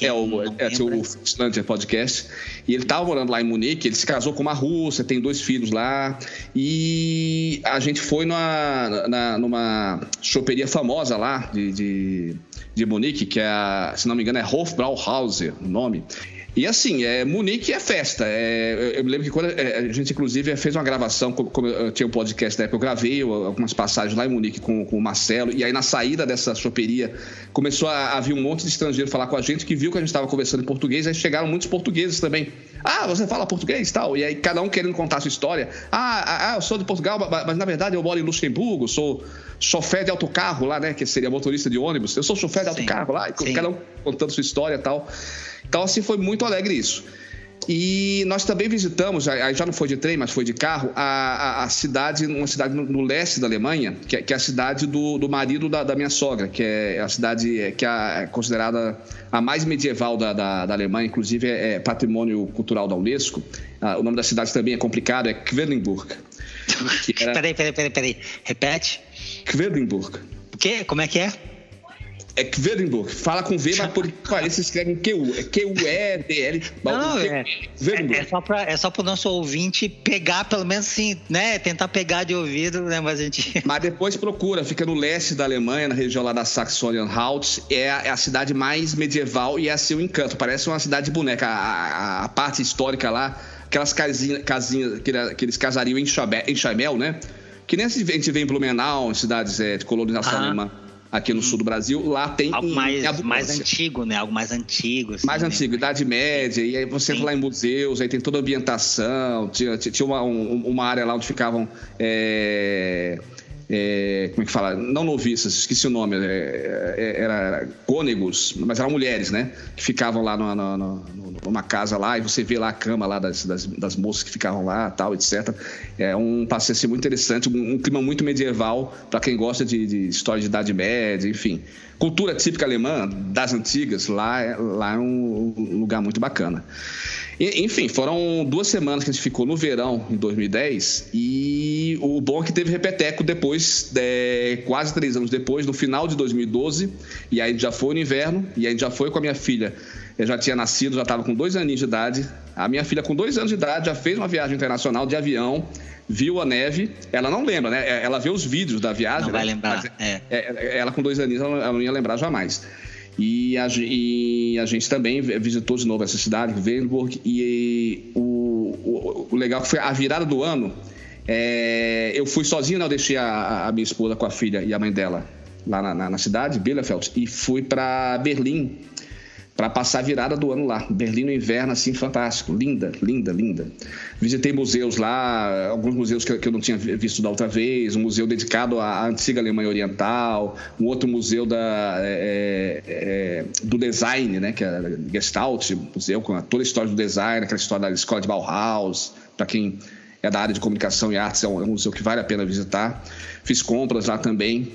é o, é, o Fritzlander podcast. E ele estava morando lá em Munique, ele se casou com uma russa, tem dois filhos lá. E a gente foi numa, na, numa choperia famosa lá de, de, de Munique, que é, a, se não me engano, é Hofbrauhauser, o nome. E assim, é, Munique é festa. É, eu me lembro que quando é, a gente, inclusive, fez uma gravação, como eu tinha um podcast da época, eu gravei algumas passagens lá em Munique com, com o Marcelo, e aí na saída dessa choperia começou a, a vir um monte de estrangeiro falar com a gente, que viu que a gente estava conversando em português, aí chegaram muitos portugueses também. Ah, você fala português e tal. E aí cada um querendo contar a sua história. Ah, ah, ah eu sou de Portugal, mas, mas, na verdade eu moro em Luxemburgo, sou chofer de autocarro lá, né? Que seria motorista de ônibus. Eu sou chofer de autocarro lá, e cada um contando sua história e tal. Então, assim, foi muito alegre isso. E nós também visitamos, já não foi de trem, mas foi de carro, a, a, a cidade, uma cidade no, no, leste da Alemanha, que é, que é a cidade do, do marido da, da, minha sogra, que é a cidade é, que é, é considerada a mais medieval da, da, da Alemanha, inclusive é, é, patrimônio cultural da Unesco. Ah, o nome da cidade também é complicado, é Quedlinburg. Era... peraí, peraí, peraí, peraí. Repete. Quedlinburg. O quê? Como é que é? É Kvedenburg. Fala com V, mas por parece escreve QU. É Q-U-E-D-L. Não, é, é, é, só para é só o nosso ouvinte pegar, pelo menos assim, né? Tentar pegar de ouvido, né? Mas a gente. Mas depois procura, fica no leste da Alemanha, na região lá da Saxonian-Anhalt. É, a, é a cidade mais medieval e é assim o encanto. Parece uma cidade de boneca. A, a, a parte histórica lá, aquelas casinhas, casinhas aqueles casariam em Chaimel, né? Que nem a gente vê em Blumenau, em cidades é, de colonização alemã aqui no sul do Brasil, lá tem algo mais, mais antigo, né? Algo mais antigo. Assim, mais né? antigo, Idade Média, e aí você entra lá em museus, aí tem toda a ambientação, tinha, tinha uma, uma área lá onde ficavam. É é, como é que fala? Não noviças, esqueci o nome. É, é era, era cônegos, mas eram mulheres, né? Que ficavam lá numa, numa, numa, casa lá e você vê lá a cama lá das, das, das moças que ficavam lá, tal, etc. É um passeio assim, muito interessante, um, um clima muito medieval para quem gosta de, de, história de Idade Média, enfim. Cultura típica alemã das antigas, lá, é, lá é um lugar muito bacana. Enfim, foram duas semanas que a gente ficou no verão em 2010 e o bom é que teve repeteco depois, é, quase três anos depois, no final de 2012, e aí já foi no inverno, e aí já foi com a minha filha. Eu já tinha nascido, já estava com dois aninhos de idade. A minha filha, com dois anos de idade, já fez uma viagem internacional de avião, viu a neve. Ela não lembra, né? Ela vê os vídeos da viagem. Não vai né? lembrar. É. É. Ela com dois aninhos, ela não ia lembrar jamais. E a, e a, gente também visitou de novo essa cidade, Weilburg, e o, o, o, legal foi a virada do ano. É, eu fui sozinho, não, eu deixei a, a, minha esposa com a filha e a mãe dela lá na, na, na cidade, Bielefeld, e fui para Berlim para passar a virada do ano lá. Berlim no inverno, assim, fantástico. Linda, linda, linda. Visitei museus lá, alguns museus que, eu não tinha visto da outra vez, um museu dedicado à antiga Alemanha Oriental, um outro museu da, é, é, é do design, né, que é Gestalt, museu com toda a história do design, aquela história da escola de Bauhaus, para quem é da área de comunicação e artes, é é um museu que vale a pena visitar. Fiz compras lá também.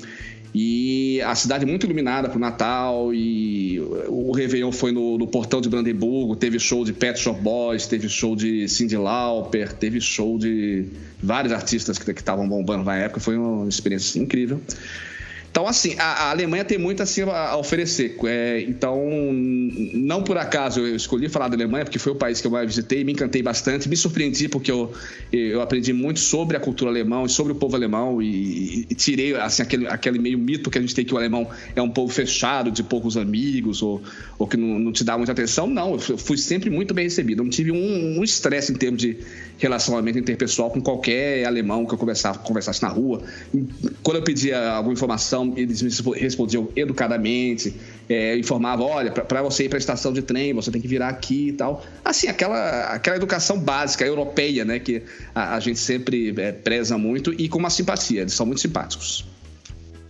E a cidade muito iluminada para o Natal. E o Réveillon foi no, no, Portão de Brandemburgo. Teve show de Pet Shop Boys, teve show de Cindy Lauper, teve show de vários artistas que estavam bombando na época. Foi uma experiência incrível. Então, assim, a, a, Alemanha tem muito assim a, oferecer. É, então, não por acaso eu escolhi falar da Alemanha, porque foi o país que eu mais visitei, me encantei bastante, me surpreendi porque eu, eu aprendi muito sobre a cultura alemã e sobre o povo alemão e, e, tirei assim, aquele, aquele meio mito que a gente tem que o alemão é um povo fechado, de poucos amigos ou, ou que não, não te dá muita atenção. Não, eu fui sempre muito bem recebido. Não tive um estresse um em termos de relacionamento interpessoal com qualquer alemão que eu conversasse, conversasse na rua. Quando eu pedia alguma informação, eles me respondiam educadamente, é, informavam, olha, para você ir para a estação de trem, você tem que virar aqui e tal. Assim, aquela, aquela educação básica, europeia, né, que a, a gente sempre é, preza muito e com uma simpatia, eles são muito simpáticos.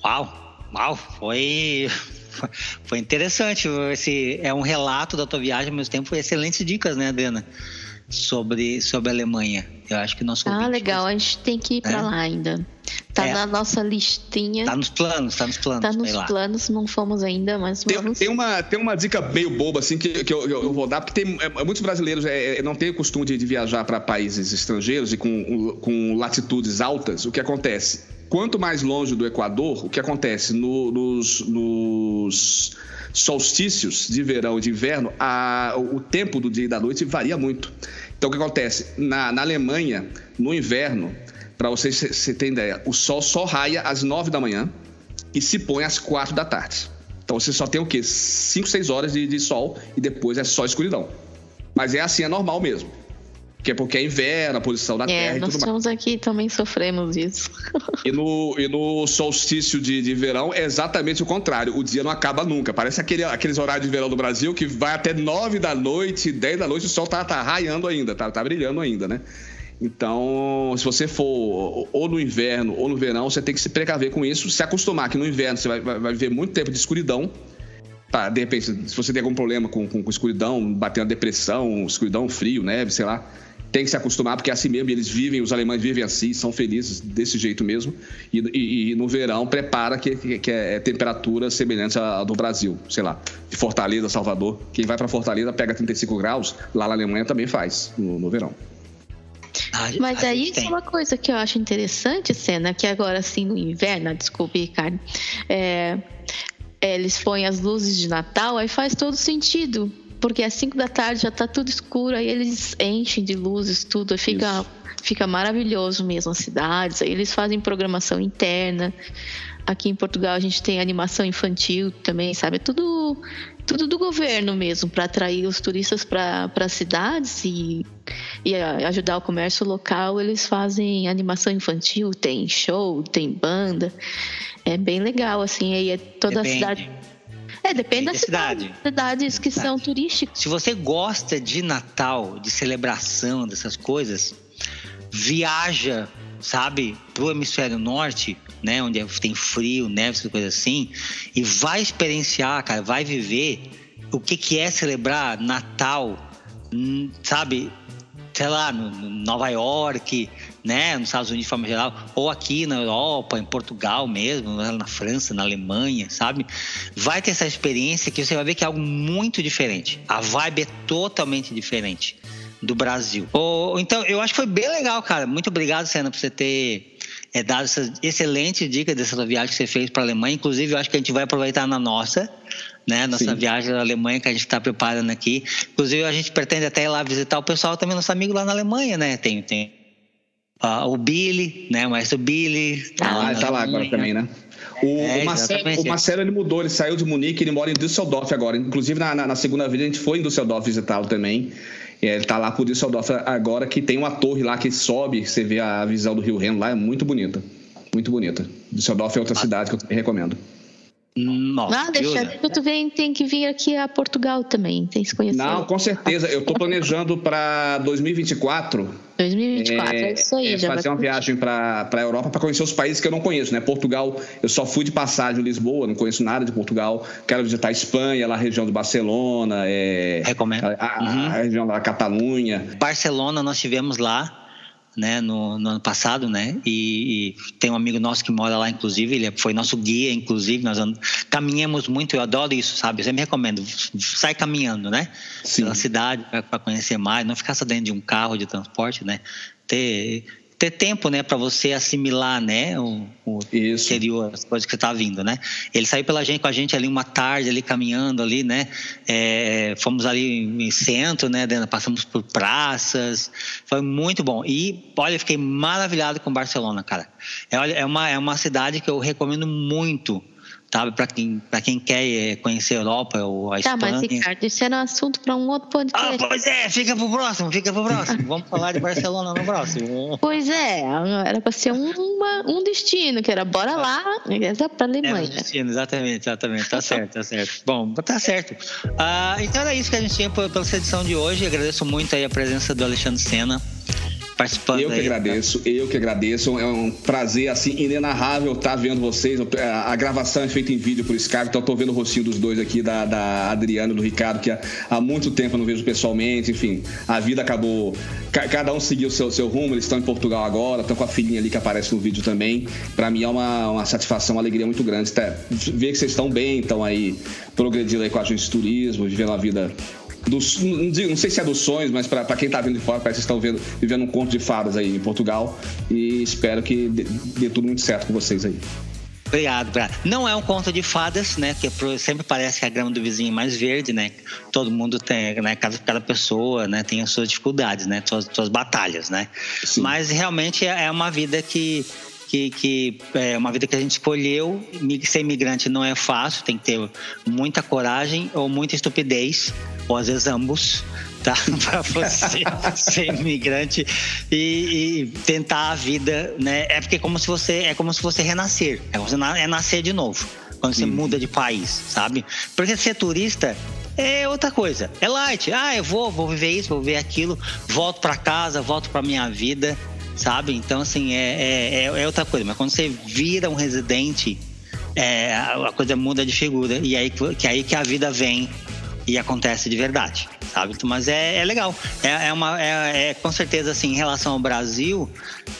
Uau, uau, foi foi interessante. Esse é um relato da tua viagem, ao mesmo tempo foi excelentes dicas, né, Adriana? sobre, sobre a Alemanha. Eu acho que nosso Ah, legal. A gente tem que ir para é? lá ainda. Tá é. na nossa listinha. Tá nos planos, tá nos planos. Tá nos planos, não fomos ainda, mas tem, vamos. Tem uma, tem uma dica meio boba, assim, que, que eu, eu, vou dar, porque tem, é, muitos brasileiros é, é, não têm o costume de, de viajar para países estrangeiros e com, com latitudes altas. O que acontece? Quanto mais longe do Equador, o que acontece? No, nos, nos solstícios de verão e de inverno, a, o tempo do dia e da noite varia muito. Então, o que acontece? Na, na Alemanha, no inverno, para vocês se, terem ideia, o sol só raia às 9 da manhã e se põe às 4 da tarde. Então, você só tem o quê? 5, 6 horas de, de sol e depois é só escuridão. Mas é assim, é normal mesmo que é porque é inverno, a posição da é, Terra e tudo mais. Nós estamos aqui também sofremos isso. E no, e no solstício de, de verão é exatamente o contrário. O dia não acaba nunca. Parece aquele, aqueles horários de verão do Brasil que vai até 9 da noite, 10 da noite, o sol tá, tá raiando ainda, tá, tá brilhando ainda, né? Então, se você for ou no inverno ou no verão, você tem que se precaver com isso, se acostumar que no inverno você vai, vai, vai ver muito tempo de escuridão. Tá, de repente, se você tem algum problema com, com, com escuridão, batendo depressão, escuridão, frio, neve, sei lá, tem que se acostumar, porque é assim mesmo, eles vivem, os alemães vivem assim, são felizes desse jeito mesmo. E, e, e no verão, prepara que, que, que, é temperatura semelhante à do Brasil, sei lá, de Fortaleza, Salvador. Quem vai para Fortaleza pega 35 graus, lá na Alemanha também faz, no, no verão. Mas aí isso é uma coisa que eu acho interessante, Cena, que agora assim no inverno, desculpe, Ricardo, é, é, eles põem as luzes de Natal, aí faz todo sentido porque às 5 da tarde já está tudo escuro, aí eles enchem de luzes tudo, fica, fica maravilhoso mesmo as cidades. Aí eles fazem programação interna. Aqui em Portugal a gente tem animação infantil também, sabe? É tudo, tudo do governo mesmo, para atrair os turistas para as cidades e, e ajudar o comércio local. Eles fazem animação infantil, tem show, tem banda. É bem legal, assim. Aí é toda Depende. a cidade é, depende da, da cidade. cidade. Cidades que cidade. são turísticas. Se você gosta de Natal, de celebração, dessas coisas, viaja, sabe, pro hemisfério norte, né, onde tem frio, neve, essas coisas assim, e vai experienciar, cara, vai viver o que que é celebrar Natal, hum, sabe, sei lá, no Nova York, né, nos Estados Unidos de forma geral, ou aqui na Europa, em Portugal mesmo, na França, na Alemanha, sabe? Vai ter essa experiência que você vai ver que é algo muito diferente. A vibe é totalmente diferente do Brasil. Ou, então, eu acho que foi bem legal, cara. Muito obrigado, Senna, por você ter é, dado essa excelente dica dessa viagem que você fez para a Alemanha. Inclusive, eu acho que a gente vai aproveitar na nossa, né? Nossa Sim. viagem à Alemanha que a gente está preparando aqui. Inclusive, a gente pretende até ir lá visitar o pessoal também, nosso amigo lá na Alemanha, né? Tem, tem Uh, o Billy, né? O maestro Billy. Tá ah, lá, tá lá agora também, né? O, é, o, Marcelo, o, Marcelo, ele mudou, ele saiu de Munique, ele mora em Düsseldorf agora. Inclusive, na, na, na segunda vez, a gente foi em Düsseldorf visitá-lo também. Ele tá lá por Düsseldorf agora, que tem uma torre lá que sobe, você vê a visão do Rio Reno lá, é muito bonita. Muito bonita. Düsseldorf é outra ah. cidade que eu recomendo. Nossa, ah, deixa, tu vem, tem que vir aqui a Portugal também, tem que se conhecer. Não, com certeza. Eu estou planejando para 2024. 2024, é, é isso aí. É, já fazer uma viagem para a Europa para conhecer os países que eu não conheço, né? Portugal, eu só fui de passagem em Lisboa, não conheço nada de Portugal. Quero visitar a Espanha, lá a região de Barcelona. É, Recomendo. A, a, uhum. a região da Catalunha. Barcelona, nós tivemos lá né, no, no, ano passado, né? E, e, tem um amigo nosso que mora lá, inclusive, ele foi nosso guia, inclusive, nós caminhamos muito, eu adoro isso, sabe? Eu sempre recomendo, sai caminhando, né? Sim. Pela cidade para conhecer mais, não ficar só dentro de um carro de transporte, né? Ter ter tempo, né, para você assimilar, né, o, o interior, as coisas que está vindo, né? Ele saiu pela gente com a gente ali uma tarde ali caminhando ali, né? É, fomos ali em centro, né? Passamos por praças, foi muito bom. E olha, eu fiquei maravilhado com Barcelona, cara. É, é uma é uma cidade que eu recomendo muito sabe? Para quem, quem quer eh, conhecer a Europa ou a tá, Espanha. Tá, mas Ricardo, isso era assunto para um outro podcast. Ah, pois é, fica pro próximo, fica pro próximo. Vamos falar de Barcelona no próximo. Pois é, era para ser um, uma, um destino, que era bora lá, era para Alemanha. É um destino, exatamente, exatamente, tá certo, tá certo. Bom, tá certo. Ah, então era isso que a gente tinha pela edição de hoje. Agradeço muito aí a presença do Alexandre Sena participando. Eu que aí, agradeço, tá? eu que agradeço. É um prazer assim inenarrável estar vendo vocês. A gravação é feita em vídeo por Skype, então eu tô vendo o rostinho dos dois aqui, da, da Adriana e do Ricardo, que há, há muito tempo eu não vejo pessoalmente. Enfim, a vida acabou. Cada um seguiu o seu, seu rumo, eles estão em Portugal agora, estão com a filhinha ali que aparece no vídeo também. Para mim é uma, uma satisfação, uma alegria muito grande. Tá? Ver que vocês estão bem, estão aí progredindo aí com a gente de turismo, vivendo a vida dos, não sei se é dos sonhos, mas para quem está vindo de fora, parece que estão vendo, vivendo um conto de fadas aí em Portugal. E espero que dê, dê tudo muito certo com vocês aí. Obrigado, obrigado. Não é um conto de fadas, né? Que sempre parece que a grama do vizinho é mais verde, né? Todo mundo tem, né? Cada, cada pessoa, né? Tem as suas dificuldades, né? Suas, suas batalhas, né? Sim. Mas realmente é, é uma vida que que, que é uma vida que a gente escolheu. Ser imigrante não é fácil, tem que ter muita coragem ou muita estupidez, ou às vezes ambos, tá? para você ser imigrante e, e, tentar a vida, né? É porque é como se você é como se você renascer, é, você, é nascer de novo quando você muda de país, sabe? Porque ser turista é outra coisa. É light. Ah, eu vou, vou viver isso, vou viver aquilo, volto para casa, volto para minha vida sabe? Então, assim, é, é, é, outra coisa. Mas quando você vira um residente, é, a coisa muda de figura. E aí que, aí que a vida vem e acontece de verdade, sabe? Mas é, é legal. É, é uma, é, é, com certeza, assim, em relação ao Brasil,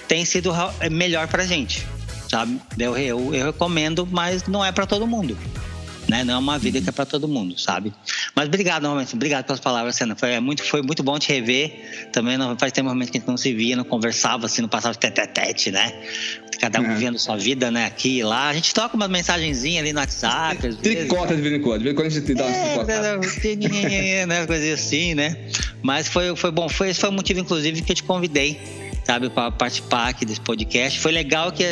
tem sido melhor pra gente, sabe? Eu, eu, eu recomendo, mas não é para todo mundo né? Não é uma vida que é para todo mundo, sabe? Mas obrigado novamente, obrigado pelas palavras, Sena. Foi muito, foi muito bom te rever. Também não, faz tempo que a gente não se via, não conversava assim, não passava tete tete, né? Cada um é. vivendo sua vida, né? Aqui e lá. A gente toca uma mensagenzinha ali no WhatsApp. Tricota de vez em quando, de vez em quando a gente dá uma é, né? Coisa assim, né? Mas foi, foi bom. Foi, esse foi o motivo, inclusive, que eu te convidei sabe, para participar aqui desse podcast. Foi legal que,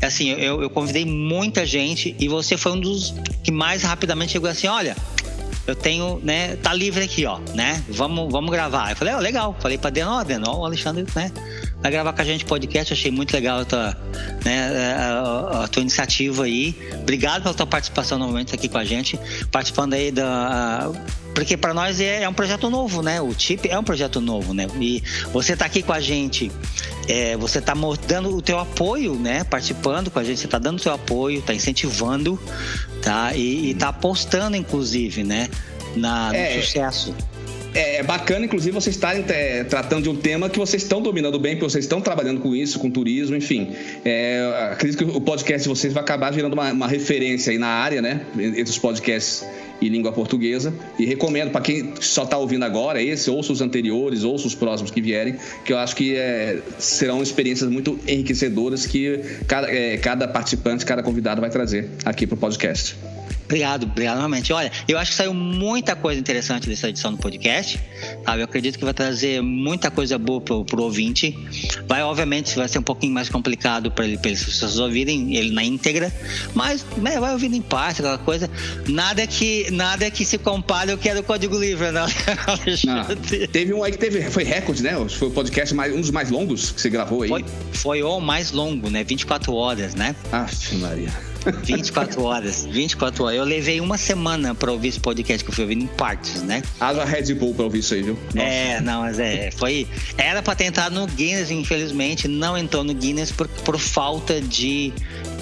assim, eu, eu convidei muita gente e você foi um dos que mais rapidamente chegou assim: olha, eu tenho, né, tá livre aqui, ó, né? Vamos, vamos gravar. Eu falei, ó, oh, legal. Falei pra Deno, ó, Deno, o Alexandre, né? Vai gravar com a gente podcast, achei muito legal a tua, né, a, a, tua iniciativa aí. Obrigado pela tua participação novamente aqui com a gente, participando aí da porque para nós é, é, um projeto novo, né? O TIP é um projeto novo, né? E você tá aqui com a gente, é, você tá dando o teu apoio, né? Participando com a gente, você tá dando o teu apoio, tá incentivando, tá? E, e tá apostando, inclusive, né? Na, no é, sucesso. É, é bacana, inclusive, vocês estarem é, tratando de um tema que vocês estão dominando bem, porque vocês estão trabalhando com isso, com turismo, enfim. É, acredito que o podcast de vocês vai acabar virando uma, uma referência aí na área, né? Entre os podcasts e língua portuguesa. E recomendo para quem só está ouvindo agora, esse, ouça os anteriores, ouça os próximos que vierem, que eu acho que é, serão experiências muito enriquecedoras que cada, é, cada participante, cada convidado vai trazer aqui para o podcast. Obrigado, obrigado novamente. Olha, eu acho que saiu muita coisa interessante dessa edição do podcast. Sabe? Eu acredito que vai trazer muita coisa boa pro, pro ouvinte. Vai, obviamente, vai ser um pouquinho mais complicado para ele, as pessoas ouvirem ele na íntegra, mas né, vai ouvindo em parte, aquela coisa. Nada que, nada que se compare ao que era o Código Livre, né? não. Teve um aí que teve, foi recorde, né? Foi o podcast mais, um dos mais longos que você gravou aí. Foi, foi o mais longo, né? 24 horas, né? Aff, Maria. 24 horas. 24 horas. Eu levei uma semana pra ouvir esse podcast que eu fui ouvindo em partes, né? Haja Red Bull pra ouvir isso aí, viu? Nossa. É, não, mas é. Foi. Era pra tentar no Guinness, infelizmente, não entrou no Guinness por, por falta de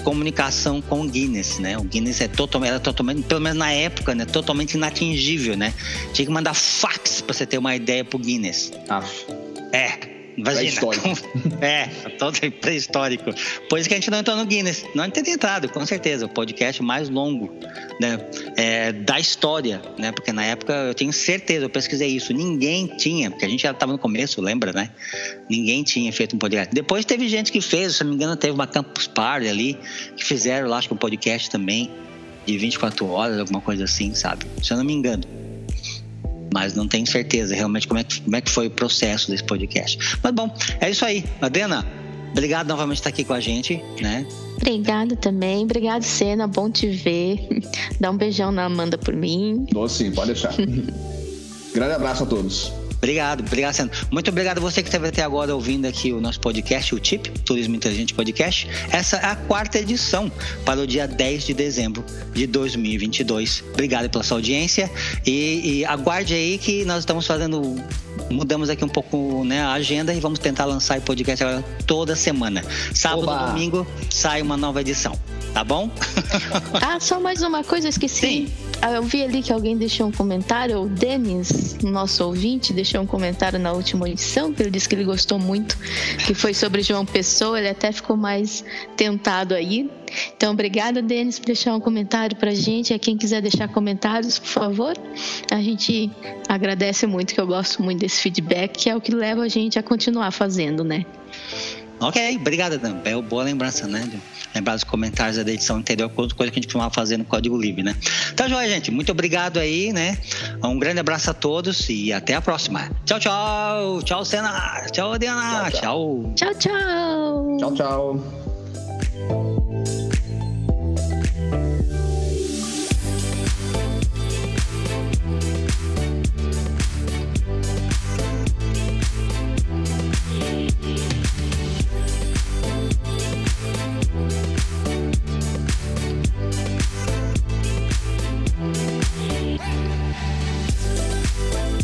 comunicação com o Guinness, né? O Guinness é totalmente, era totalmente, pelo menos na época, né? Totalmente inatingível, né? Tinha que mandar fax para você ter uma ideia pro Guinness. Aff. É. Imagina. É, todo pré-histórico. Por isso que a gente não entrou no Guinness. Não teria entrado, com certeza. O podcast mais longo né, é, da história, né? Porque na época eu tenho certeza, eu pesquisei isso. Ninguém tinha, porque a gente já estava no começo, lembra, né? Ninguém tinha feito um podcast. Depois teve gente que fez, se não me engano, teve uma Campus Party ali, que fizeram lá, acho que um podcast também, de 24 horas, alguma coisa assim, sabe? Se eu não me engano mas não tenho certeza realmente como é, que, como é que foi o processo desse podcast. Mas bom, é isso aí. Adena, obrigado novamente por estar aqui com a gente, né? Obrigada também. Obrigado, Sena. Bom te ver. Dá um beijão na Amanda por mim. Dou sim, pode deixar. Grande abraço a todos. Obrigado, obrigado, Sandro. Muito obrigado a você que esteve até agora ouvindo aqui o nosso podcast, o TIP, Turismo Inteligente Podcast. Essa é a quarta edição para o dia 10 de dezembro de 2022. Obrigado pela sua audiência e, e aguarde aí que nós estamos fazendo mudamos aqui um pouco né, a agenda e vamos tentar lançar o podcast agora toda semana. Sábado e domingo sai uma nova edição, tá bom? ah, só mais uma coisa, esqueci. Sim. Ah, eu vi ali que alguém deixou um comentário, o Denis, nosso ouvinte, deixou um comentário na última edição, que ele disse que ele gostou muito, que foi sobre João Pessoa, ele até ficou mais tentado aí. Então, obrigada, Denis, por deixar um comentário pra gente. A quem quiser deixar comentários, por favor, a gente agradece muito, que eu gosto muito desse feedback, que é o que leva a gente a continuar fazendo, né? Ok, obrigada, Dan. É boa lembrança, né? lembrar dos comentários da edição anterior, coisa que a gente costumava fazer no Código Livre, né? Então, joia, gente. Muito obrigado aí, né? Um grande abraço a todos e até a próxima. Tchau, tchau. Tchau, Sena. Tchau, Diana. Tchau, tchau. Tchau, tchau. Tchau, tchau. Turismo